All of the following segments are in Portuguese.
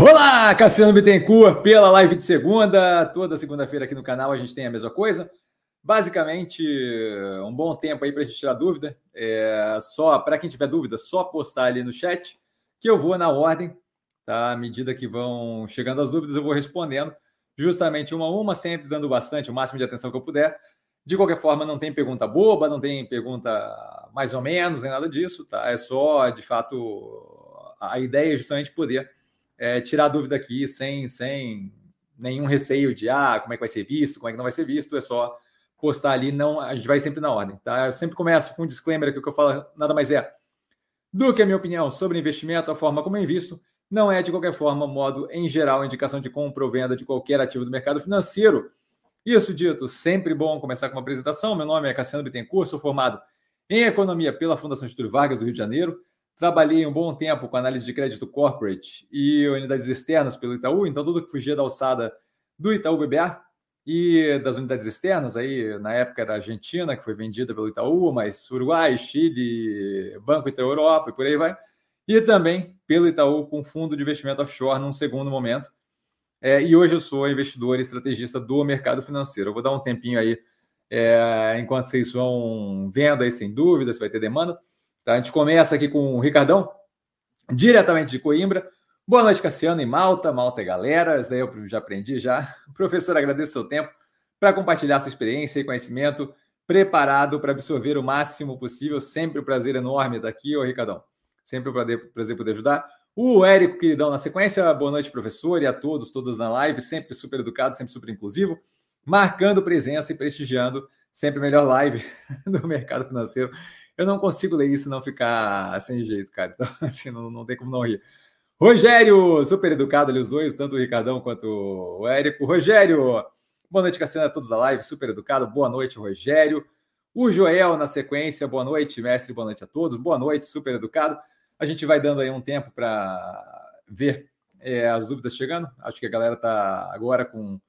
Olá, Cassiano Bittencourt, pela live de segunda. Toda segunda-feira aqui no canal a gente tem a mesma coisa. Basicamente, um bom tempo aí para a gente tirar dúvida. É, só para quem tiver dúvida, só postar ali no chat que eu vou na ordem, tá? À medida que vão chegando as dúvidas, eu vou respondendo justamente uma a uma, sempre dando bastante, o máximo de atenção que eu puder. De qualquer forma, não tem pergunta boba, não tem pergunta mais ou menos, nem nada disso, tá? É só, de fato, a ideia é justamente poder é, tirar dúvida aqui sem, sem nenhum receio de ah, como é que vai ser visto, como é que não vai ser visto, é só postar ali, não, a gente vai sempre na ordem, tá? Eu sempre começo com um disclaimer que o que eu falo nada mais é do que a minha opinião sobre investimento, a forma como eu invisto, não é de qualquer forma, modo em geral, indicação de compra ou venda de qualquer ativo do mercado financeiro. Isso dito, sempre bom começar com uma apresentação. Meu nome é Cassiano Bittencourt, sou formado em Economia pela Fundação Getúlio Vargas do Rio de Janeiro. Trabalhei um bom tempo com análise de crédito corporate e unidades externas pelo Itaú, então tudo que fugia da alçada do Itaú BBA e das unidades externas, aí na época era a Argentina, que foi vendida pelo Itaú, mas Uruguai, Chile, Banco Itaú Europa e por aí vai. E também pelo Itaú com fundo de investimento offshore num segundo momento. É, e hoje eu sou investidor e estrategista do mercado financeiro. Eu vou dar um tempinho aí, é, enquanto vocês vão vendo aí, sem dúvida, se vai ter demanda. Tá? A gente começa aqui com o Ricardão, diretamente de Coimbra. Boa noite, Cassiano e Malta. Malta é galera, isso daí eu já aprendi já. Professor, agradeço o seu tempo para compartilhar sua experiência e conhecimento, preparado para absorver o máximo possível. Sempre um prazer enorme estar aqui, ô Ricardão. Sempre um prazer, poder ajudar. O Érico, queridão, na sequência, boa noite, professor, e a todos, todas na live, sempre super educado, sempre super inclusivo, marcando presença e prestigiando sempre melhor live do mercado financeiro eu não consigo ler isso e não ficar sem jeito, cara. Então, assim, não, não tem como não rir. Rogério, super educado ali os dois, tanto o Ricardão quanto o Érico. Rogério, boa noite, Cassiano, a todos da live, super educado. Boa noite, Rogério. O Joel na sequência, boa noite, mestre, boa noite a todos. Boa noite, super educado. A gente vai dando aí um tempo para ver é, as dúvidas chegando. Acho que a galera está agora com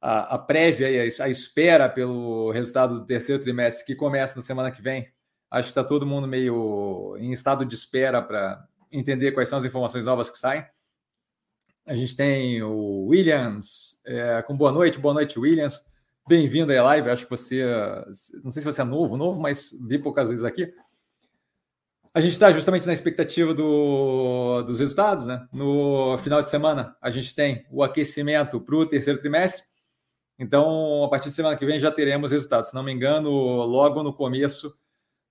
a, a prévia e a, a, espera pelo resultado do terceiro trimestre que começa na semana que vem. Acho que está todo mundo meio em estado de espera para entender quais são as informações novas que saem. A gente tem o Williams, é, com boa noite, boa noite, Williams. Bem-vindo aí à live. Acho que você, não sei se você é novo, novo, mas vi poucas vezes aqui. A gente está justamente na expectativa do, dos resultados, né? No final de semana, a gente tem o aquecimento para o terceiro trimestre. Então, a partir de semana que vem já teremos resultados. Se não me engano, logo no começo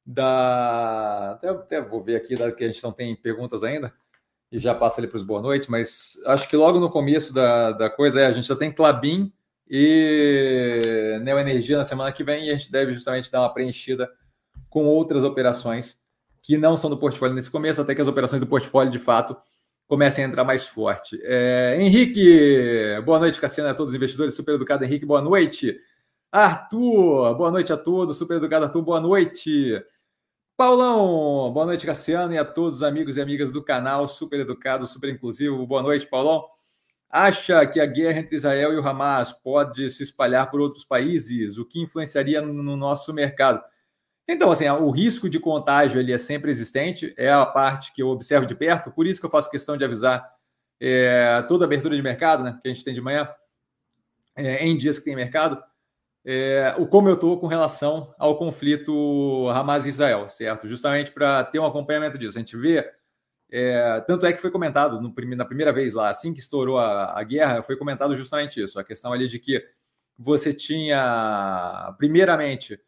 da. Até, até vou ver aqui, que a gente não tem perguntas ainda, e já passa ali para os boa noite, mas acho que logo no começo da, da coisa é, a gente já tem Clabin e Neoenergia na semana que vem, e a gente deve justamente dar uma preenchida com outras operações que não são do portfólio nesse começo, até que as operações do portfólio de fato comecem a entrar mais forte. É, Henrique, boa noite, Cassiano, a todos os investidores. Super educado, Henrique, boa noite. Arthur, boa noite a todos. Super educado, Arthur, boa noite. Paulão, boa noite, Cassiano, e a todos os amigos e amigas do canal. Super educado, super inclusivo. Boa noite, Paulão. Acha que a guerra entre Israel e o Hamas pode se espalhar por outros países, o que influenciaria no nosso mercado? Então, assim, o risco de contágio ele é sempre existente, é a parte que eu observo de perto, por isso que eu faço questão de avisar é, toda abertura de mercado, né, que a gente tem de manhã, é, em dias que tem mercado, é, o como eu estou com relação ao conflito Hamas e Israel, certo? Justamente para ter um acompanhamento disso. A gente vê, é, tanto é que foi comentado no, na primeira vez lá, assim que estourou a, a guerra, foi comentado justamente isso, a questão ali de que você tinha, primeiramente,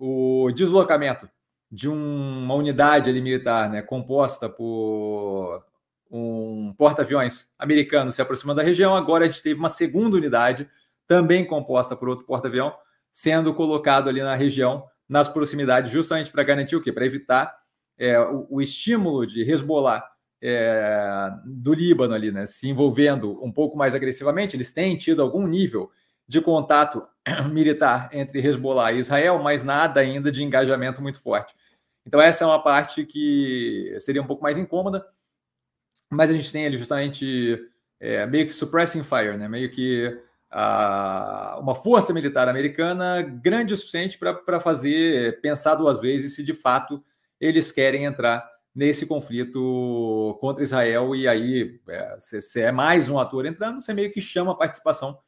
o deslocamento de um, uma unidade ali militar, né, composta por um porta-aviões americano se aproximando da região, agora a gente teve uma segunda unidade, também composta por outro porta-avião, sendo colocado ali na região, nas proximidades, justamente para garantir o quê? Para evitar é, o, o, estímulo de Hezbollah é, do Líbano ali, né, se envolvendo um pouco mais agressivamente, eles têm tido algum nível de contato militar entre Hezbollah e Israel, mas nada ainda de engajamento muito forte. Então, essa é uma parte que seria um pouco mais incômoda, mas a gente tem ali justamente é, meio que suppressing fire, né? meio que a, uma força militar americana grande o suficiente para fazer pensar duas vezes se de fato eles querem entrar nesse conflito contra Israel. E aí, é, é mais um ator entrando, você meio que chama a participação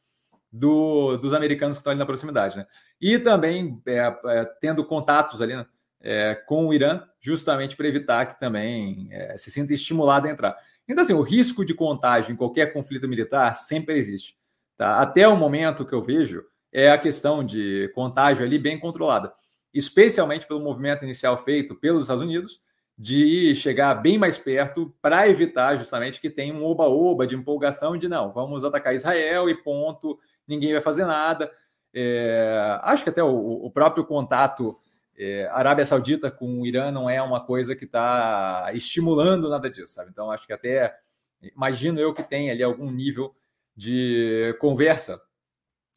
do, dos americanos que estão ali na proximidade. Né? E também é, é, tendo contatos ali né, é, com o Irã, justamente para evitar que também é, se sinta estimulado a entrar. Então, assim, o risco de contágio em qualquer conflito militar sempre existe. Tá? Até o momento que eu vejo é a questão de contágio ali bem controlada, especialmente pelo movimento inicial feito pelos Estados Unidos de chegar bem mais perto para evitar justamente que tenha um oba-oba de empolgação de não, vamos atacar Israel e ponto, ninguém vai fazer nada. É, acho que até o, o próprio contato é, Arábia Saudita com o Irã não é uma coisa que está estimulando nada disso, sabe? Então acho que até imagino eu que tem ali algum nível de conversa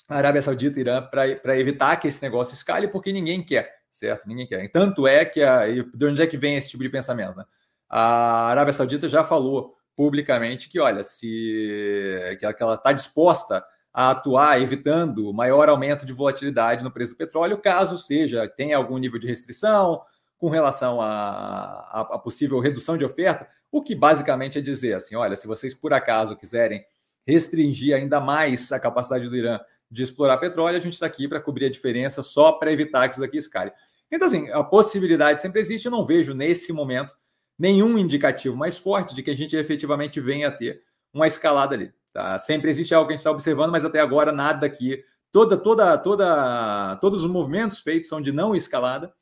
Arábia Saudita e Irã para evitar que esse negócio escale, porque ninguém quer, certo? Ninguém quer. Tanto é que a, de onde é que vem esse tipo de pensamento? Né? A Arábia Saudita já falou publicamente que, olha, se que ela está disposta a atuar evitando maior aumento de volatilidade no preço do petróleo, caso seja tenha algum nível de restrição com relação a, possível redução de oferta, o que basicamente é dizer assim, olha, se vocês por acaso quiserem restringir ainda mais a capacidade do Irã de explorar petróleo, a gente está aqui para cobrir a diferença só para evitar que isso daqui escale. Então, assim, a possibilidade sempre existe, eu não vejo nesse momento nenhum indicativo mais forte de que a gente efetivamente venha a ter uma escalada ali. Tá? Sempre existe algo que a gente está observando, mas até agora nada aqui. Toda, toda, toda, todos os movimentos feitos são de não escalada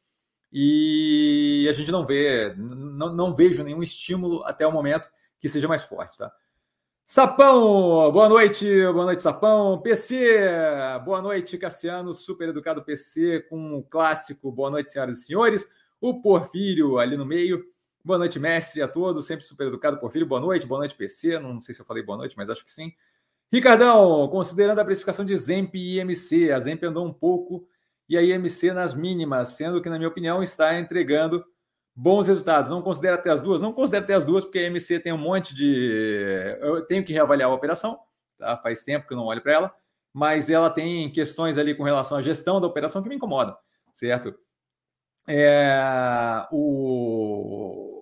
e a gente não vê, não, não vejo nenhum estímulo até o momento que seja mais forte, tá? Sapão, boa noite, boa noite, Sapão. PC, boa noite, Cassiano, super educado PC, com o clássico, boa noite, senhoras e senhores. O Porfírio ali no meio, Boa noite, mestre, a todos. Sempre super educado, por filho. Boa noite, boa noite, PC. Não sei se eu falei boa noite, mas acho que sim. Ricardão, considerando a precificação de Zemp e IMC, a Zemp andou um pouco e a IMC nas mínimas, sendo que, na minha opinião, está entregando bons resultados. Não considera até as duas? Não considero até as duas, porque a IMC tem um monte de. Eu tenho que reavaliar a operação, tá? faz tempo que eu não olho para ela, mas ela tem questões ali com relação à gestão da operação que me incomodam, certo? É, o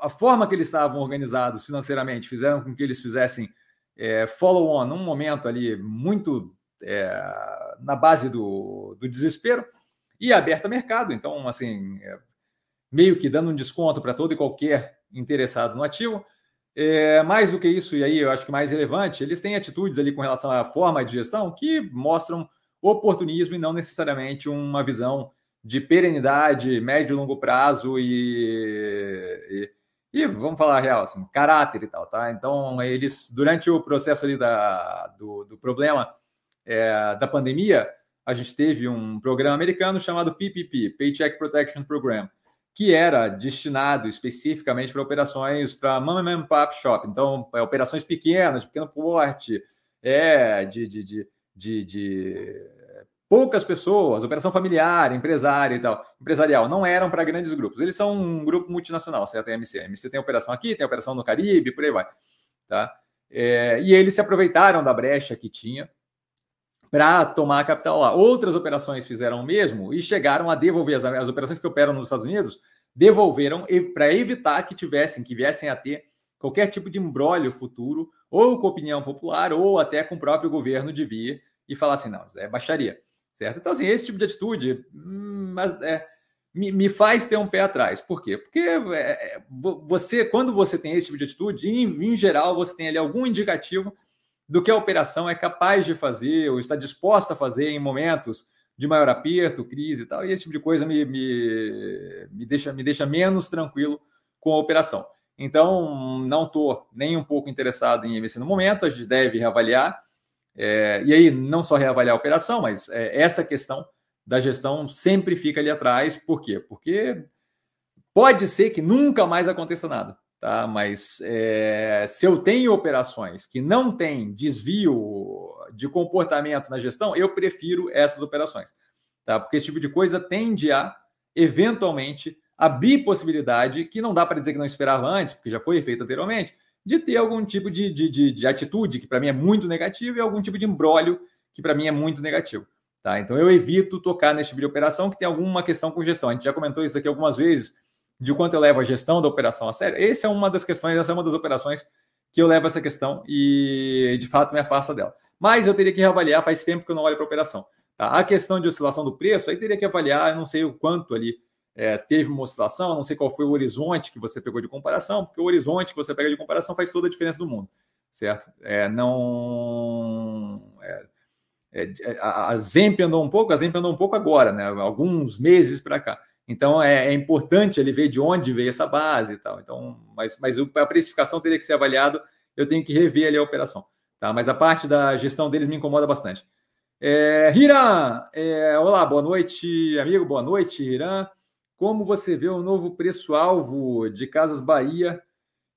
a forma que eles estavam organizados financeiramente fizeram com que eles fizessem é, follow-on num momento ali muito é, na base do, do desespero e aberta mercado. Então, assim, é, meio que dando um desconto para todo e qualquer interessado no ativo. É, mais do que isso, e aí eu acho que mais relevante, eles têm atitudes ali com relação à forma de gestão que mostram oportunismo e não necessariamente uma visão de perenidade, médio e longo prazo e, e e vamos falar real, assim, caráter e tal, tá? Então, eles, durante o processo ali da, do, do problema é, da pandemia, a gente teve um programa americano chamado PPP, Paycheck Protection Program, que era destinado especificamente para operações para mom and pop shop, então é, operações pequenas, de pequeno porte, é, de, de, de, de, de poucas pessoas, operação familiar, empresário e tal, empresarial, não eram para grandes grupos. Eles são um grupo multinacional, certo? A MC. A MC tem operação aqui, tem operação no Caribe, por aí vai. Tá? É, e eles se aproveitaram da brecha que tinha para tomar a capital lá. Outras operações fizeram o mesmo e chegaram a devolver as, as operações que operam nos Estados Unidos, devolveram para evitar que tivessem, que viessem a ter qualquer tipo de embrólio futuro, ou com opinião popular, ou até com o próprio governo de vir e falar assim, não, é baixaria certo? Então, assim, esse tipo de atitude hum, é, me, me, faz ter um pé atrás. Por quê? Porque é, é você, quando você tem esse tipo de atitude, em, em, geral, você tem ali algum indicativo do que a operação é capaz de fazer ou está disposta a fazer em momentos de maior aperto, crise e tal, e esse tipo de coisa me, me, me, deixa, me deixa menos tranquilo com a operação. Então, não estou nem um pouco interessado em investir no momento, a gente deve reavaliar, é, e aí, não só reavaliar a operação, mas é, essa questão da gestão sempre fica ali atrás. Por quê? Porque pode ser que nunca mais aconteça nada, tá? Mas é, se eu tenho operações que não têm desvio de comportamento na gestão, eu prefiro essas operações, tá? Porque esse tipo de coisa tende a, eventualmente, abrir possibilidade que não dá para dizer que não esperava antes, porque já foi feito anteriormente, de ter algum tipo de, de, de, de atitude que para mim é muito negativo e algum tipo de embrólio que para mim é muito negativo. Tá? Então eu evito tocar nesse tipo de operação que tem alguma questão com gestão. A gente já comentou isso aqui algumas vezes de quanto eu levo a gestão da operação a sério, essa é uma das questões, essa é uma das operações que eu levo essa questão e de fato me afasta dela. Mas eu teria que reavaliar, faz tempo que eu não olho para a operação. Tá? A questão de oscilação do preço, aí teria que avaliar, eu não sei o quanto ali é, teve uma oscilação, não sei qual foi o horizonte que você pegou de comparação, porque o horizonte que você pega de comparação faz toda a diferença do mundo, certo? É, não. É, é, é a Zemp andou um pouco, a Zemp andou um pouco agora, né? Alguns meses para cá. Então é, é, importante ele ver de onde veio essa base e tal. Então, mas, mas a precificação teria que ser avaliado, eu tenho que rever ali a operação. Tá? Mas a parte da gestão deles me incomoda bastante. É, Hiram, é, olá, boa noite, amigo, boa noite, Hiram. Como você vê o novo preço-alvo de Casas Bahia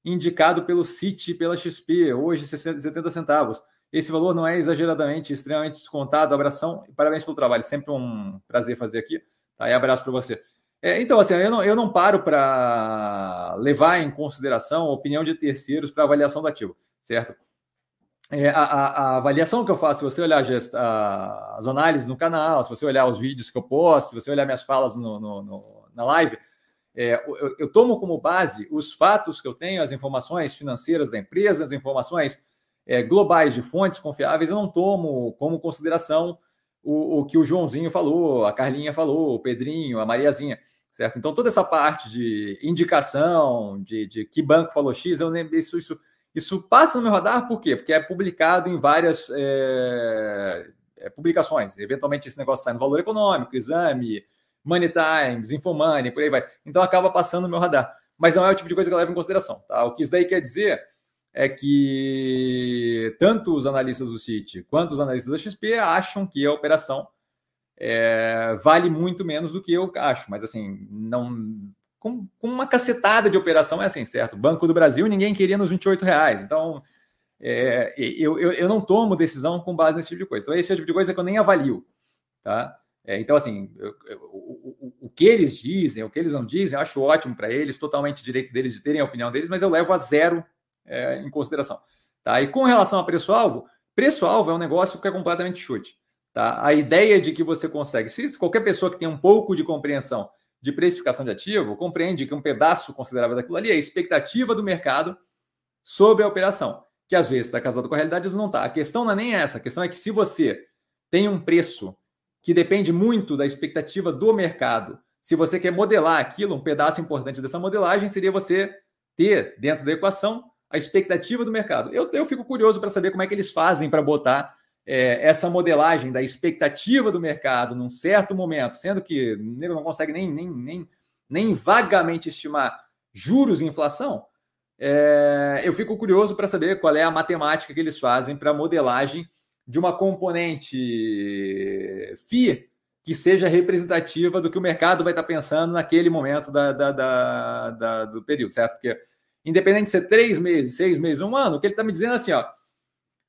indicado pelo CIT e pela XP, hoje 70 centavos? Esse valor não é exageradamente, extremamente descontado. Abração e parabéns pelo trabalho. Sempre um prazer fazer aqui. Tá? E abraço para você. É, então, assim, eu não, eu não paro para levar em consideração a opinião de terceiros para avaliação do ativo, certo? É, a, a, a, avaliação que eu faço, se você olhar as análises no canal, se você olhar os vídeos que eu posto, se você olhar minhas falas no, no, no, na live, é, eu, eu, tomo como base os fatos que eu tenho, as informações financeiras da empresa, as informações é, globais de fontes confiáveis, eu não tomo como consideração o, o, que o Joãozinho falou, a Carlinha falou, o Pedrinho, a Mariazinha, certo? Então, toda essa parte de indicação, de, de que banco falou X, eu nem, isso, isso isso passa no meu radar por quê? Porque é publicado em várias é, é, publicações. Eventualmente esse negócio sai no Valor Econômico, Exame, Money Times, Infomoney, por aí vai. Então acaba passando no meu radar. Mas não é o tipo de coisa que eu levo em consideração. Tá? O que isso daí quer dizer é que tanto os analistas do Citi quanto os analistas da XP acham que a operação é, vale muito menos do que eu acho. Mas assim, não com, uma cacetada de operação, é assim, certo? Banco do Brasil, ninguém queria nos 28 reais. Então, é, eu, eu, eu, não tomo decisão com base nesse tipo de coisa. Então, esse tipo de coisa que eu nem avalio, tá? É, então, assim, eu, o, o, o, que eles dizem, o que eles não dizem, eu acho ótimo para eles, totalmente direito deles de terem a opinião deles, mas eu levo a zero é, em consideração. Tá? E com relação a preço-alvo, preço-alvo é um negócio que é completamente chute. Tá? A ideia de que você consegue, se qualquer pessoa que tem um pouco de compreensão de precificação de ativo compreende que um pedaço considerável daquilo ali é a expectativa do mercado sobre a operação, que às vezes está casado com a realidade, às vezes não está. A questão não é nem essa, a questão é que se você tem um preço que depende muito da expectativa do mercado, se você quer modelar aquilo, um pedaço importante dessa modelagem seria você ter dentro da equação a expectativa do mercado. Eu, eu fico curioso para saber como é que eles fazem para botar é, essa modelagem da expectativa do mercado num certo momento, sendo que não consegue nem, nem, nem, nem vagamente estimar juros e inflação, é, eu fico curioso para saber qual é a matemática que eles fazem para modelagem de uma componente FI que seja representativa do que o mercado vai estar pensando naquele momento da, da, da, da do período, certo? Porque independente de ser três meses, seis meses, um ano, o que ele está me dizendo é assim, ó,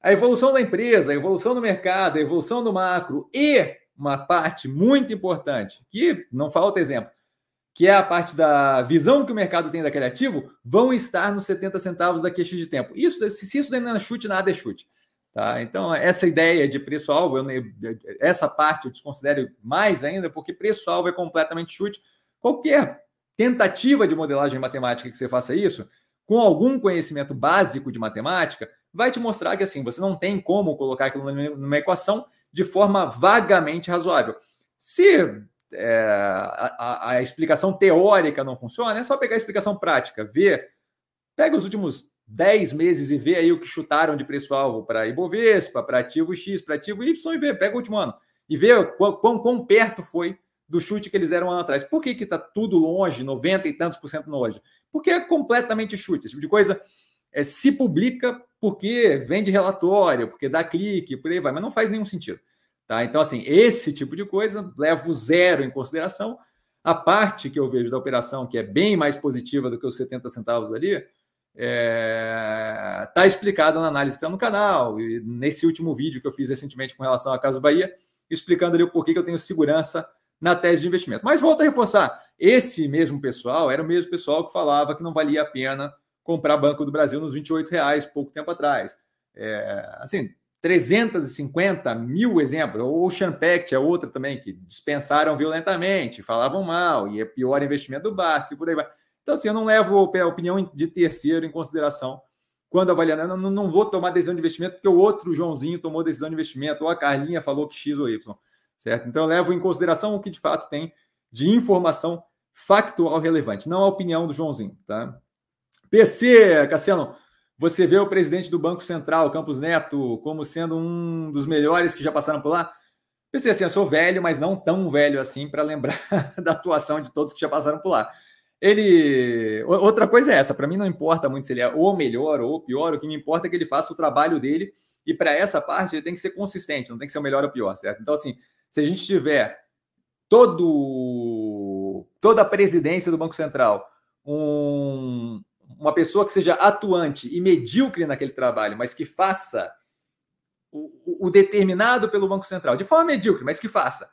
a evolução da empresa, a evolução do mercado, a evolução do macro e uma parte muito importante, que não falta exemplo, que é a parte da visão que o mercado tem daquele ativo, vão estar nos 70 centavos daqui a X de tempo. Isso, se isso não é chute, nada é chute. Tá? Então, essa ideia de preço-alvo, essa parte eu desconsidero mais ainda, porque preço-alvo é completamente chute. Qualquer tentativa de modelagem matemática que você faça isso, com algum conhecimento básico de matemática, vai te mostrar que assim você não tem como colocar aquilo numa equação de forma vagamente razoável. Se é, a, a, explicação teórica não funciona, é só pegar a explicação prática, ver, pega os últimos 10 meses e vê aí o que chutaram de preço-alvo para Ibovespa, para ativo X, para ativo Y e vê, pega o último ano e vê quão, quão, quão perto foi do chute que eles deram ano atrás. Por que está tudo longe, 90 e tantos por cento longe? Porque é completamente chute. Esse tipo de coisa é, se publica porque vende relatório, porque dá clique, por aí vai, mas não faz nenhum sentido. Tá? Então, assim, esse tipo de coisa levo zero em consideração. A parte que eu vejo da operação, que é bem mais positiva do que os 70 centavos ali, está é... Tá explicada na análise que está no canal. E nesse último vídeo que eu fiz recentemente com relação à Casa Bahia, explicando ali o porquê que eu tenho segurança na tese de investimento. Mas volto a reforçar: esse mesmo pessoal era o mesmo pessoal que falava que não valia a pena comprar Banco do Brasil nos 28 reais pouco tempo atrás. É, assim, 350 mil exemplos. O Champact é outra também, que dispensaram violentamente, falavam mal, e é pior investimento do BAS, e por aí vai. Então, assim, eu não levo a opinião de terceiro em consideração quando avaliando. Eu não, vou tomar decisão de investimento porque o outro Joãozinho tomou decisão de investimento, ou a Carlinha falou que X ou Y, certo? Então, eu levo em consideração o que de fato tem de informação factual relevante, não a opinião do Joãozinho, tá? PC, Cassiano, você vê o presidente do Banco Central, Campos Neto, como sendo um dos melhores que já passaram por lá? Pensei assim, eu sou velho, mas não tão velho assim para lembrar da atuação de todos que já passaram por lá. Ele. Outra coisa é essa, para mim não importa muito se ele é ou melhor ou pior, o que me importa é que ele faça o trabalho dele e para essa parte ele tem que ser consistente, não tem que ser o melhor ou pior, certo? Então, assim, se a gente tiver todo, toda a presidência do Banco Central, um, uma pessoa que seja atuante e medíocre naquele trabalho, mas que faça o, o determinado pelo Banco Central, de forma medíocre, mas que faça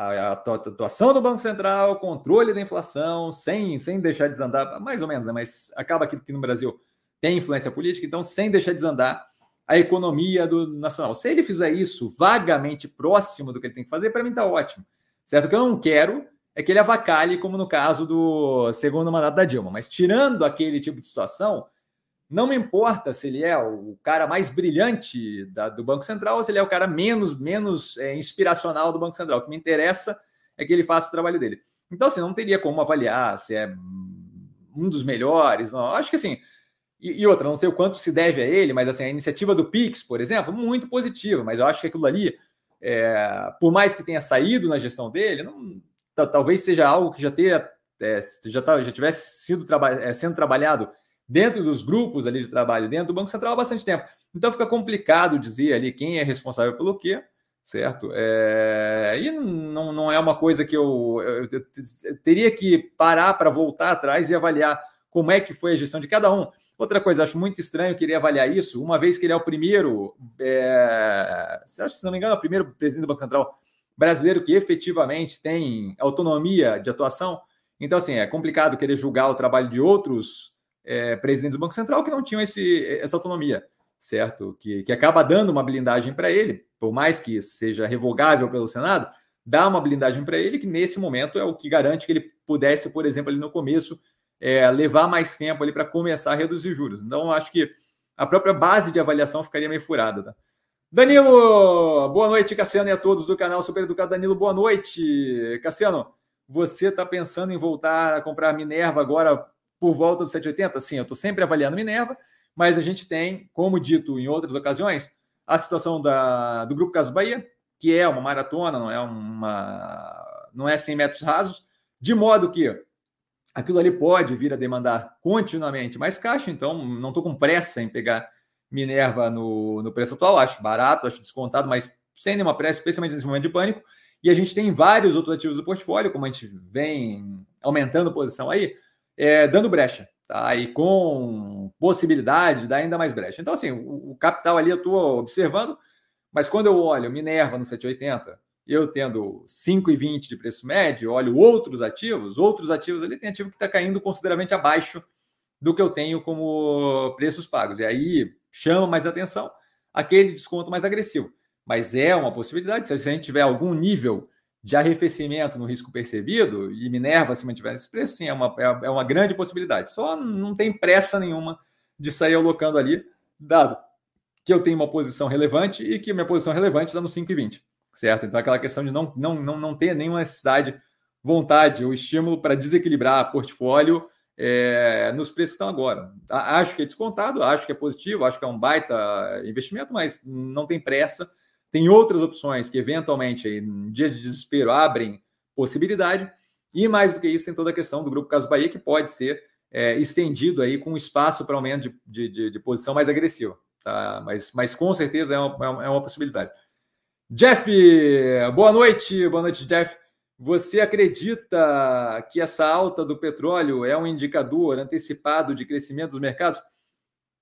a, atuação do Banco Central, controle da inflação, sem, sem deixar desandar, mais ou menos, né? mas acaba que no Brasil tem influência política, então sem deixar desandar a economia do nacional. Se ele fizer isso vagamente próximo do que ele tem que fazer, para mim está ótimo. Certo? O que eu não quero é que ele avacalhe, como no caso do segundo mandato da Dilma. Mas tirando aquele tipo de situação, não me importa se ele é o cara mais brilhante da, do Banco Central ou se ele é o cara menos, menos é, inspiracional do Banco Central. O que me interessa é que ele faça o trabalho dele. Então, assim, não teria como avaliar se é um dos melhores. Não. Acho que assim. E, e, outra, não sei o quanto se deve a ele, mas assim, a iniciativa do Pix, por exemplo, muito positiva. Mas eu acho que aquilo ali, é, por mais que tenha saído na gestão dele, não, talvez seja algo que já tenha, é, já, tá, já tivesse sido traba é, sendo trabalhado dentro dos grupos ali de trabalho, dentro do Banco Central há bastante tempo. Então fica complicado dizer ali quem é responsável pelo quê, certo? É, e não, não é uma coisa que eu, eu, eu, eu teria que parar para voltar atrás e avaliar como é que foi a gestão de cada um. Outra coisa, acho muito estranho, queria avaliar isso, uma vez que ele é o primeiro, é, se não me engano, é o primeiro presidente do Banco Central brasileiro que efetivamente tem autonomia de atuação. Então, assim, é complicado querer julgar o trabalho de outros é, presidentes do Banco Central que não tinham esse, essa autonomia, certo? Que, que acaba dando uma blindagem para ele, por mais que seja revogável pelo Senado, dá uma blindagem para ele, que nesse momento é o que garante que ele pudesse, por exemplo, ali no começo, é, levar mais tempo ali para começar a reduzir juros. Então, acho que a própria base de avaliação ficaria meio furada. Tá? Danilo, boa noite, Cassiano, e a todos do canal Super Educado. Danilo, boa noite. Cassiano, você está pensando em voltar a comprar Minerva agora por volta dos 780? Sim, eu estou sempre avaliando Minerva, mas a gente tem, como dito em outras ocasiões, a situação da, do Grupo Caso Bahia, que é uma maratona, não é uma não é 100 metros rasos, de modo que aquilo ali pode vir a demandar continuamente mais caixa, então não estou com pressa em pegar Minerva no, no preço atual, acho barato, acho descontado, mas sem nenhuma pressa, especialmente nesse momento de pânico. E a gente tem vários outros ativos do portfólio, como a gente vem aumentando posição aí, é, dando brecha, tá? E com possibilidade de dar ainda mais brecha. Então, assim, o, o capital ali eu estou observando, mas quando eu olho Minerva no 780, eu tendo 5,20 de preço médio, olho outros ativos, outros ativos ali tem ativo que está caindo consideravelmente abaixo do que eu tenho como preços pagos. E aí chama mais atenção aquele desconto mais agressivo. Mas é uma possibilidade, se a gente tiver algum nível de arrefecimento no risco percebido e Minerva se mantiver nesse preço, sim, é uma, é, é uma grande possibilidade. Só não tem pressa nenhuma de sair alocando ali, dado que eu tenho uma posição relevante e que minha posição relevante está no 5,20, certo? Então, aquela questão de não, não, não, não ter nenhuma necessidade, vontade ou estímulo para desequilibrar portfólio é, nos preços que estão agora. Acho que é descontado, acho que é positivo, acho que é um baita investimento, mas não tem pressa. Tem outras opções que, eventualmente, em dias de desespero, abrem possibilidade. E mais do que isso, tem toda a questão do Grupo Caso Bahia, que pode ser é, estendido aí com espaço para aumento de, de, de, posição mais agressivo. Tá? Mas, mas com certeza é uma, é uma possibilidade. Jeff, boa noite. Boa noite, Jeff. Você acredita que essa alta do petróleo é um indicador antecipado de crescimento dos mercados?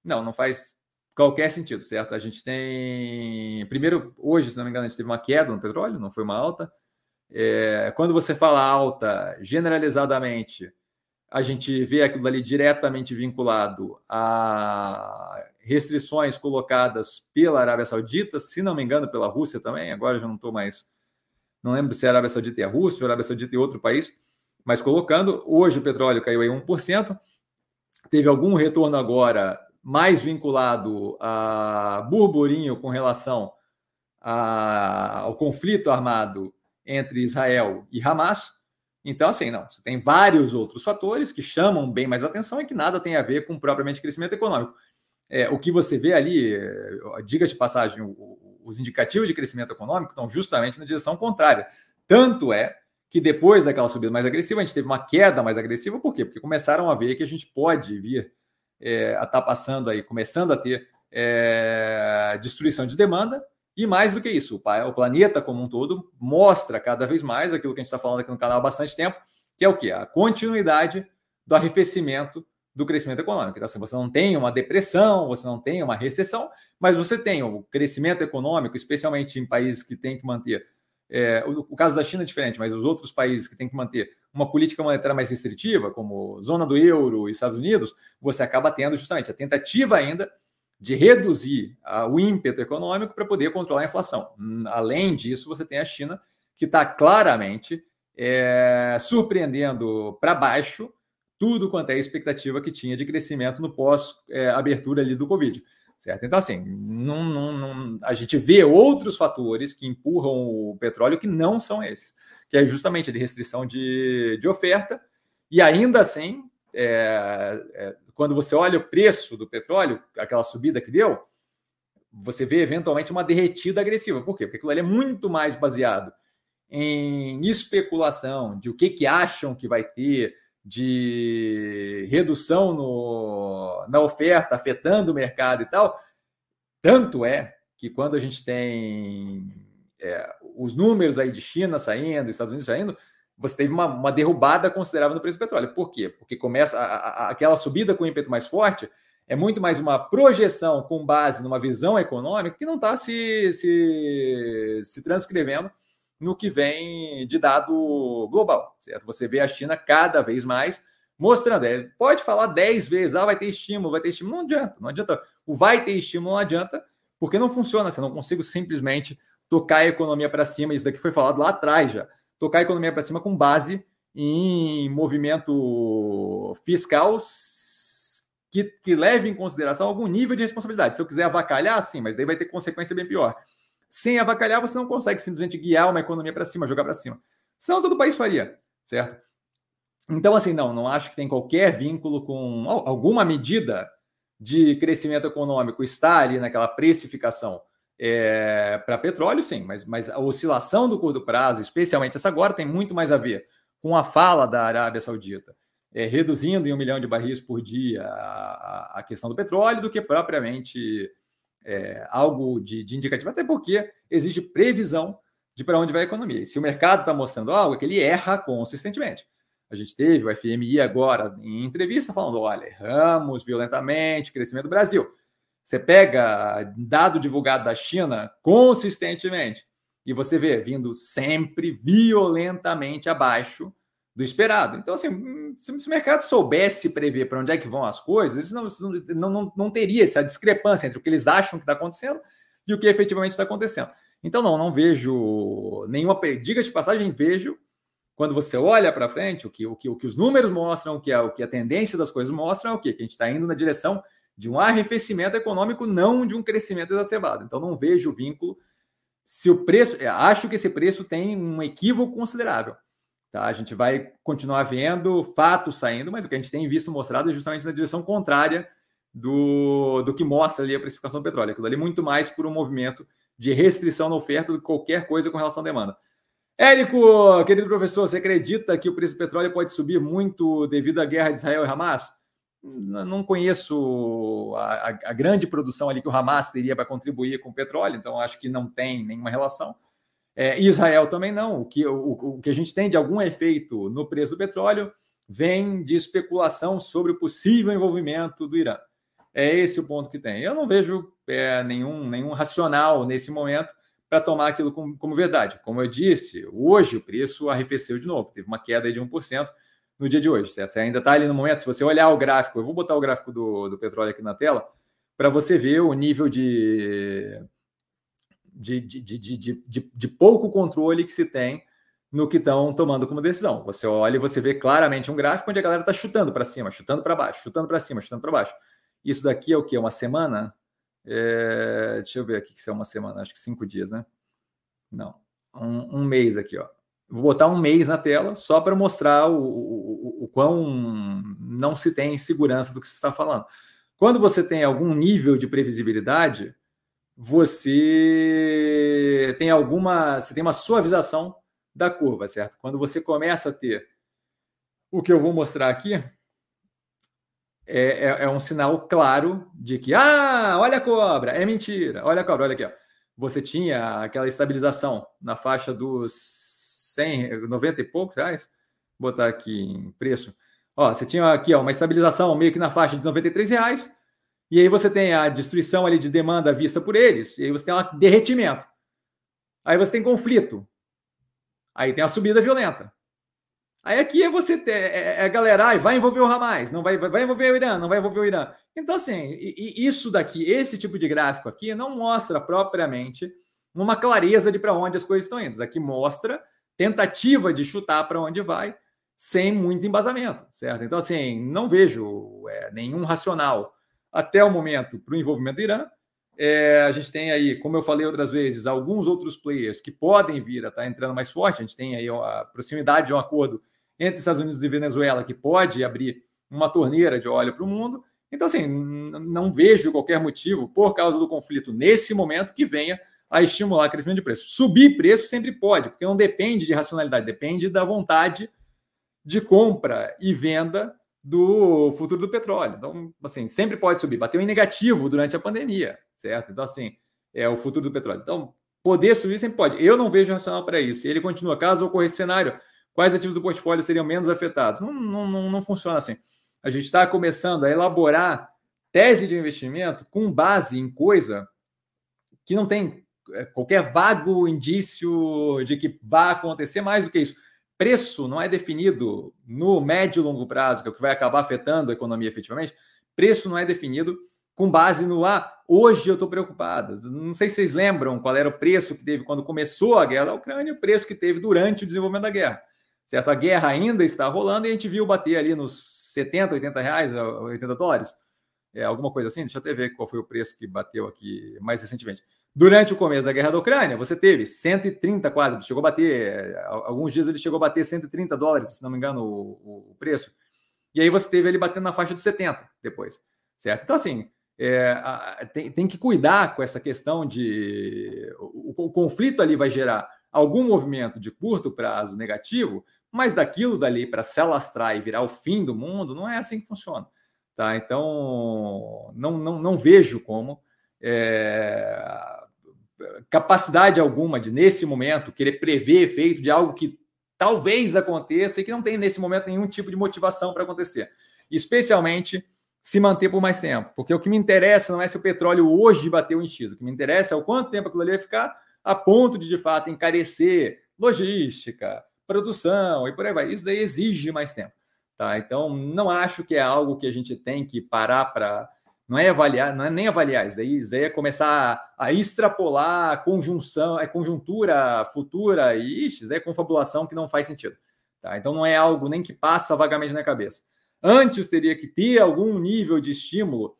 Não, não faz qualquer sentido, certo? A gente tem. Primeiro, hoje, se não me engano, a gente teve uma queda no petróleo, não foi uma alta. É... Quando você fala alta, generalizadamente, a gente vê aquilo ali diretamente vinculado a restrições colocadas pela Arábia Saudita, se não me engano, pela Rússia também. Agora já não estou mais não lembro se é a Arábia Saudita e a Rússia, ou a Arábia Saudita e outro país, Mas colocando, hoje o petróleo caiu aí 1%, teve algum retorno agora mais vinculado a burburinho com relação a, ao conflito armado entre Israel e Hamas. Então, assim, não, você tem vários outros fatores que chamam bem mais atenção e que nada tem a ver com propriamente crescimento econômico. É, o que você vê ali, é, diga de passagem, os indicativos de crescimento econômico estão justamente na direção contrária. Tanto é que depois daquela subida mais agressiva, a gente teve uma queda mais agressiva, por quê? Porque começaram a ver que a gente pode vir é, a estar tá passando aí, começando a ter é, destruição de demanda, e mais do que isso, o, planeta como um todo mostra cada vez mais aquilo que a gente está falando aqui no canal há bastante tempo, que é o que? A continuidade do arrefecimento do crescimento econômico. Então, assim, você não tem uma depressão, você não tem uma recessão, mas você tem o crescimento econômico, especialmente em países que têm que manter. É, o, o, caso da China é diferente, mas os outros países que têm que manter uma política monetária mais restritiva, como zona do euro e Estados Unidos, você acaba tendo justamente a tentativa ainda de reduzir uh, o ímpeto econômico para poder controlar a inflação. Além disso, você tem a China, que está claramente é, surpreendendo para baixo tudo quanto é a expectativa que tinha de crescimento no pós-abertura é, ali do Covid. Certo? Então, assim, não, não, não, a gente vê outros fatores que empurram o petróleo que não são esses, que é justamente de restrição de, de oferta, e ainda assim, é, é, quando você olha o preço do petróleo, aquela subida que deu, você vê eventualmente uma derretida agressiva. Por quê? Porque aquilo ali é muito mais baseado em especulação de o que, que acham que vai ter de redução no, na oferta, afetando o mercado e tal. Tanto é que quando a gente tem é, os números aí de China saindo, Estados Unidos saindo, você teve uma, uma derrubada considerável no preço do petróleo. Por quê? Porque começa a, a, aquela subida com ímpeto mais forte é muito mais uma projeção com base numa visão econômica que não está se, se, se transcrevendo no que vem de dado global, certo? Você vê a China cada vez mais mostrando, é, pode falar 10 vezes, ah, vai ter estímulo, vai ter estímulo, não adianta, não adianta. O vai ter estímulo não adianta, porque não funciona, você não consigo simplesmente tocar a economia para cima, isso daqui foi falado lá atrás já tocar a economia para cima com base em movimento fiscal que, que leve em consideração algum nível de responsabilidade. Se eu quiser avacalhar, sim, mas daí vai ter consequência bem pior. Sem avacalhar, você não consegue simplesmente guiar uma economia para cima, jogar para cima. Senão todo o país faria, certo? Então, assim, não, não acho que tem qualquer vínculo com alguma medida de crescimento econômico está ali naquela precificação é, para petróleo, sim, mas, mas a oscilação do curto prazo, especialmente essa agora, tem muito mais a ver com a fala da Arábia Saudita, é, reduzindo em um milhão de barris por dia a, a questão do petróleo, do que propriamente é, algo de, de, indicativo, até porque existe previsão de para onde vai a economia. E se o mercado está mostrando algo, é que ele erra consistentemente. A gente teve o FMI agora em entrevista falando: olha, erramos violentamente, crescimento do Brasil. Você pega dado divulgado da China consistentemente e você vê vindo sempre violentamente abaixo do esperado. Então, assim, se o mercado soubesse prever para onde é que vão as coisas, não, não, não, não teria essa discrepância entre o que eles acham que está acontecendo e o que efetivamente está acontecendo. Então, não, não vejo nenhuma. Diga de passagem, vejo quando você olha para frente, o que, o, que, o que os números mostram, o que, a, o que a tendência das coisas mostram é o quê? Que a gente está indo na direção de um arrefecimento econômico, não de um crescimento exacerbado. Então, não vejo vínculo. Se o preço, acho que esse preço tem um equívoco considerável. Tá? A gente vai continuar vendo fatos saindo, mas o que a gente tem visto mostrado é justamente na direção contrária do, do que mostra ali a precificação do petróleo. Aquilo ali é muito mais por um movimento de restrição na oferta do que qualquer coisa com relação à demanda. Érico, querido professor, você acredita que o preço do petróleo pode subir muito devido à guerra de Israel e Hamas? Não conheço a, a, grande produção ali que o Hamas teria para contribuir com o petróleo, então acho que não tem nenhuma relação. É, Israel também não. O que, o, o que a gente tem de algum efeito no preço do petróleo vem de especulação sobre o possível envolvimento do Irã. É esse o ponto que tem. Eu não vejo é, nenhum, nenhum racional nesse momento para tomar aquilo como, como, verdade. Como eu disse, hoje o preço arrefeceu de novo, teve uma queda de 1% no dia de hoje, certo? Você ainda está ali no momento, se você olhar o gráfico, eu vou botar o gráfico do, do petróleo aqui na tela, para você ver o nível de de, de, de, de, de, pouco controle que se tem no que estão tomando como decisão. Você olha e você vê claramente um gráfico onde a galera está chutando para cima, chutando para baixo, chutando para cima, chutando para baixo. Isso daqui é o que? Uma semana? É... Deixa eu ver aqui que isso é uma semana, acho que cinco dias, né? Não, um, um mês aqui, ó. Vou botar um mês na tela só para mostrar o, quão não se tem segurança do que se está falando. Quando você tem algum nível de previsibilidade, você tem alguma, você tem uma suavização da curva, certo? Quando você começa a ter o que eu vou mostrar aqui, é, é, é, um sinal claro de que, ah, olha a cobra, é mentira, olha a cobra, olha aqui, ó. Você tinha aquela estabilização na faixa dos 100, 90 e poucos reais, botar aqui em preço. Ó, você tinha aqui ó, uma estabilização meio que na faixa de 93 reais, e aí você tem a destruição ali de demanda vista por eles, e aí você tem um derretimento. Aí você tem conflito. Aí tem a subida violenta. Aí aqui é você é, é, é galera, ai, vai envolver o Hamas, não vai, vai envolver o Irã, não vai envolver o Irã. Então, assim, isso daqui, esse tipo de gráfico aqui, não mostra propriamente uma clareza de para onde as coisas estão indo. Aqui mostra tentativa de chutar para onde vai, sem muito embasamento, certo? Então, assim, não vejo é, nenhum racional até o momento para o envolvimento do Irã. É, a gente tem aí, como eu falei outras vezes, alguns outros players que podem vir a estar tá entrando mais forte. A gente tem aí a proximidade de um acordo entre Estados Unidos e Venezuela que pode abrir uma torneira de óleo para o mundo. Então, assim, não vejo qualquer motivo, por causa do conflito nesse momento, que venha a estimular crescimento de preço. Subir preço sempre pode, porque não depende de racionalidade, depende da vontade de compra e venda do futuro do petróleo. Então, assim, sempre pode subir. Bateu em negativo durante a pandemia, certo? Então, assim, é o futuro do petróleo. Então, poder subir sempre pode. Eu não vejo racional para isso. Ele continua. Caso ocorra esse cenário, quais ativos do portfólio seriam menos afetados? Não, não, não, não funciona assim. A gente está começando a elaborar tese de investimento com base em coisa que não tem é, qualquer vago indício de que vá acontecer mais do que isso. Preço não é definido no médio e longo prazo, que é o que vai acabar afetando a economia efetivamente. Preço não é definido com base no ah, hoje eu estou preocupado. Não sei se vocês lembram qual era o preço que teve quando começou a guerra da Ucrânia, o preço que teve durante o desenvolvimento da guerra. Certo? A guerra ainda está rolando e a gente viu bater ali nos 70, 80 reais, 80 dólares. É, alguma coisa assim. Deixa eu até ver qual foi o preço que bateu aqui mais recentemente. Durante o começo da guerra da Ucrânia, você teve 130 quase, chegou a bater, alguns dias ele chegou a bater 130 dólares, se não me engano, o, o preço. E aí você teve ele batendo na faixa de 70 depois, certo? Então, assim, é, a, tem, tem, que cuidar com essa questão de. O, o, conflito ali vai gerar algum movimento de curto prazo negativo, mas daquilo dali para se alastrar e virar o fim do mundo, não é assim que funciona. Tá? Então, não, não, não vejo como. É, capacidade alguma de, nesse momento, querer prever efeito de algo que talvez aconteça e que não tem, nesse momento, nenhum tipo de motivação para acontecer. Especialmente se manter por mais tempo. Porque o que me interessa não é se o petróleo hoje bateu em X. O que me interessa é o quanto tempo aquilo ali vai ficar a ponto de, de fato, encarecer logística, produção e por aí vai. Isso daí exige mais tempo. Tá? Então, não acho que é algo que a gente tem que parar para não é avaliar, não é nem avaliar, isso daí, isso daí é começar a, extrapolar a conjunção, é conjuntura futura e ixi, isso daí é confabulação que não faz sentido. Tá? Então não é algo nem que passa vagamente na cabeça. Antes teria que ter algum nível de estímulo,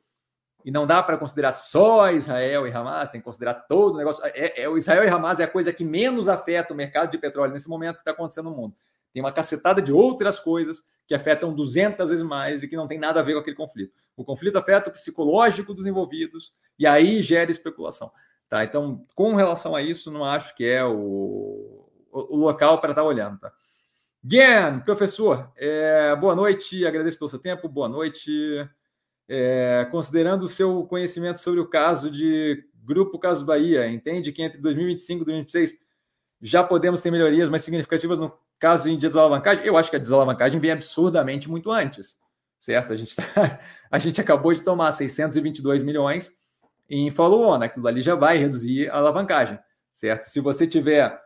e não dá para considerar só Israel e Hamas, tem que considerar todo o negócio. É, é, o Israel e Hamas é a coisa que menos afeta o mercado de petróleo nesse momento que está acontecendo no mundo. Tem uma cacetada de outras coisas que afetam 200 vezes mais e que não tem nada a ver com aquele conflito. O conflito afeta o psicológico dos envolvidos e aí gera especulação. Tá? Então, com relação a isso, não acho que é o, o, local para estar tá olhando. Tá? Gen, professor, é, boa noite, agradeço pelo seu tempo, boa noite. É, considerando o seu conhecimento sobre o caso de Grupo Caso Bahia, entende que entre 2025 e 2026 já podemos ter melhorias mais significativas no caso de desalavancagem? Eu acho que a desalavancagem vem absurdamente muito antes certo? A gente, tá, a gente acabou de tomar 622 milhões em follow-on, aquilo ali já vai reduzir a alavancagem, certo? Se você tiver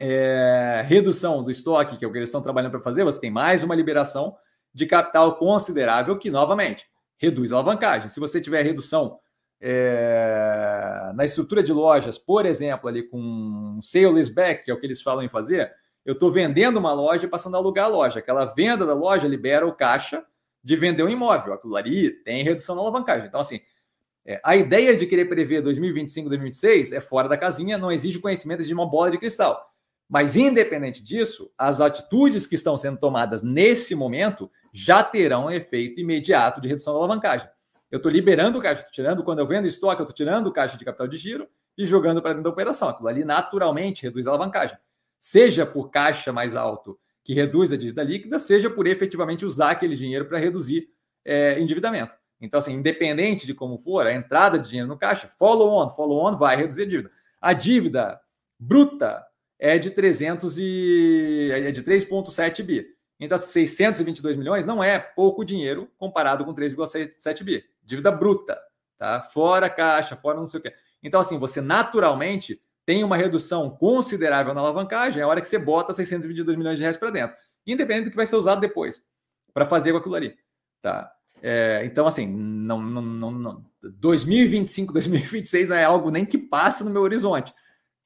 é, redução do estoque, que é o que eles estão trabalhando para fazer, você tem mais uma liberação de capital considerável que, novamente, reduz a alavancagem. Se você tiver redução é, na estrutura de lojas, por exemplo, ali com sale leaseback, que é o que eles falam em fazer, eu estou vendendo uma loja e passando a alugar a loja. Aquela venda da loja libera o caixa de vender um imóvel. Aquilo ali tem redução na alavancagem. Então, assim, é, a ideia de querer prever 2025, 2026 é fora da casinha, não exige conhecimento de uma bola de cristal. Mas, independente disso, as atitudes que estão sendo tomadas nesse momento já terão um efeito imediato de redução da alavancagem. Eu estou liberando o caixa, estou tirando, quando eu vendo estoque, eu estou tirando o caixa de capital de giro e jogando para dentro da operação. Aquilo ali naturalmente reduz a alavancagem. Seja por caixa mais alto, que reduz a dívida líquida, seja por efetivamente usar aquele dinheiro para reduzir é, endividamento. Então, assim, independente de como for, a entrada de dinheiro no caixa, follow on, follow on vai reduzir a dívida. A dívida bruta é de 300 e é de 3.7 bi. Então, 622 milhões não é pouco dinheiro comparado com 3,7 bi. Dívida bruta, tá? Fora caixa, fora não sei o quê. Então, assim, você naturalmente tem uma redução considerável na alavancagem, é a hora que você bota 622 milhões de reais para dentro, independente do que vai ser usado depois para fazer com aquilo ali, tá? É, então, assim, não, não, não, não, 2025, 2026 não é algo nem que passa no meu horizonte.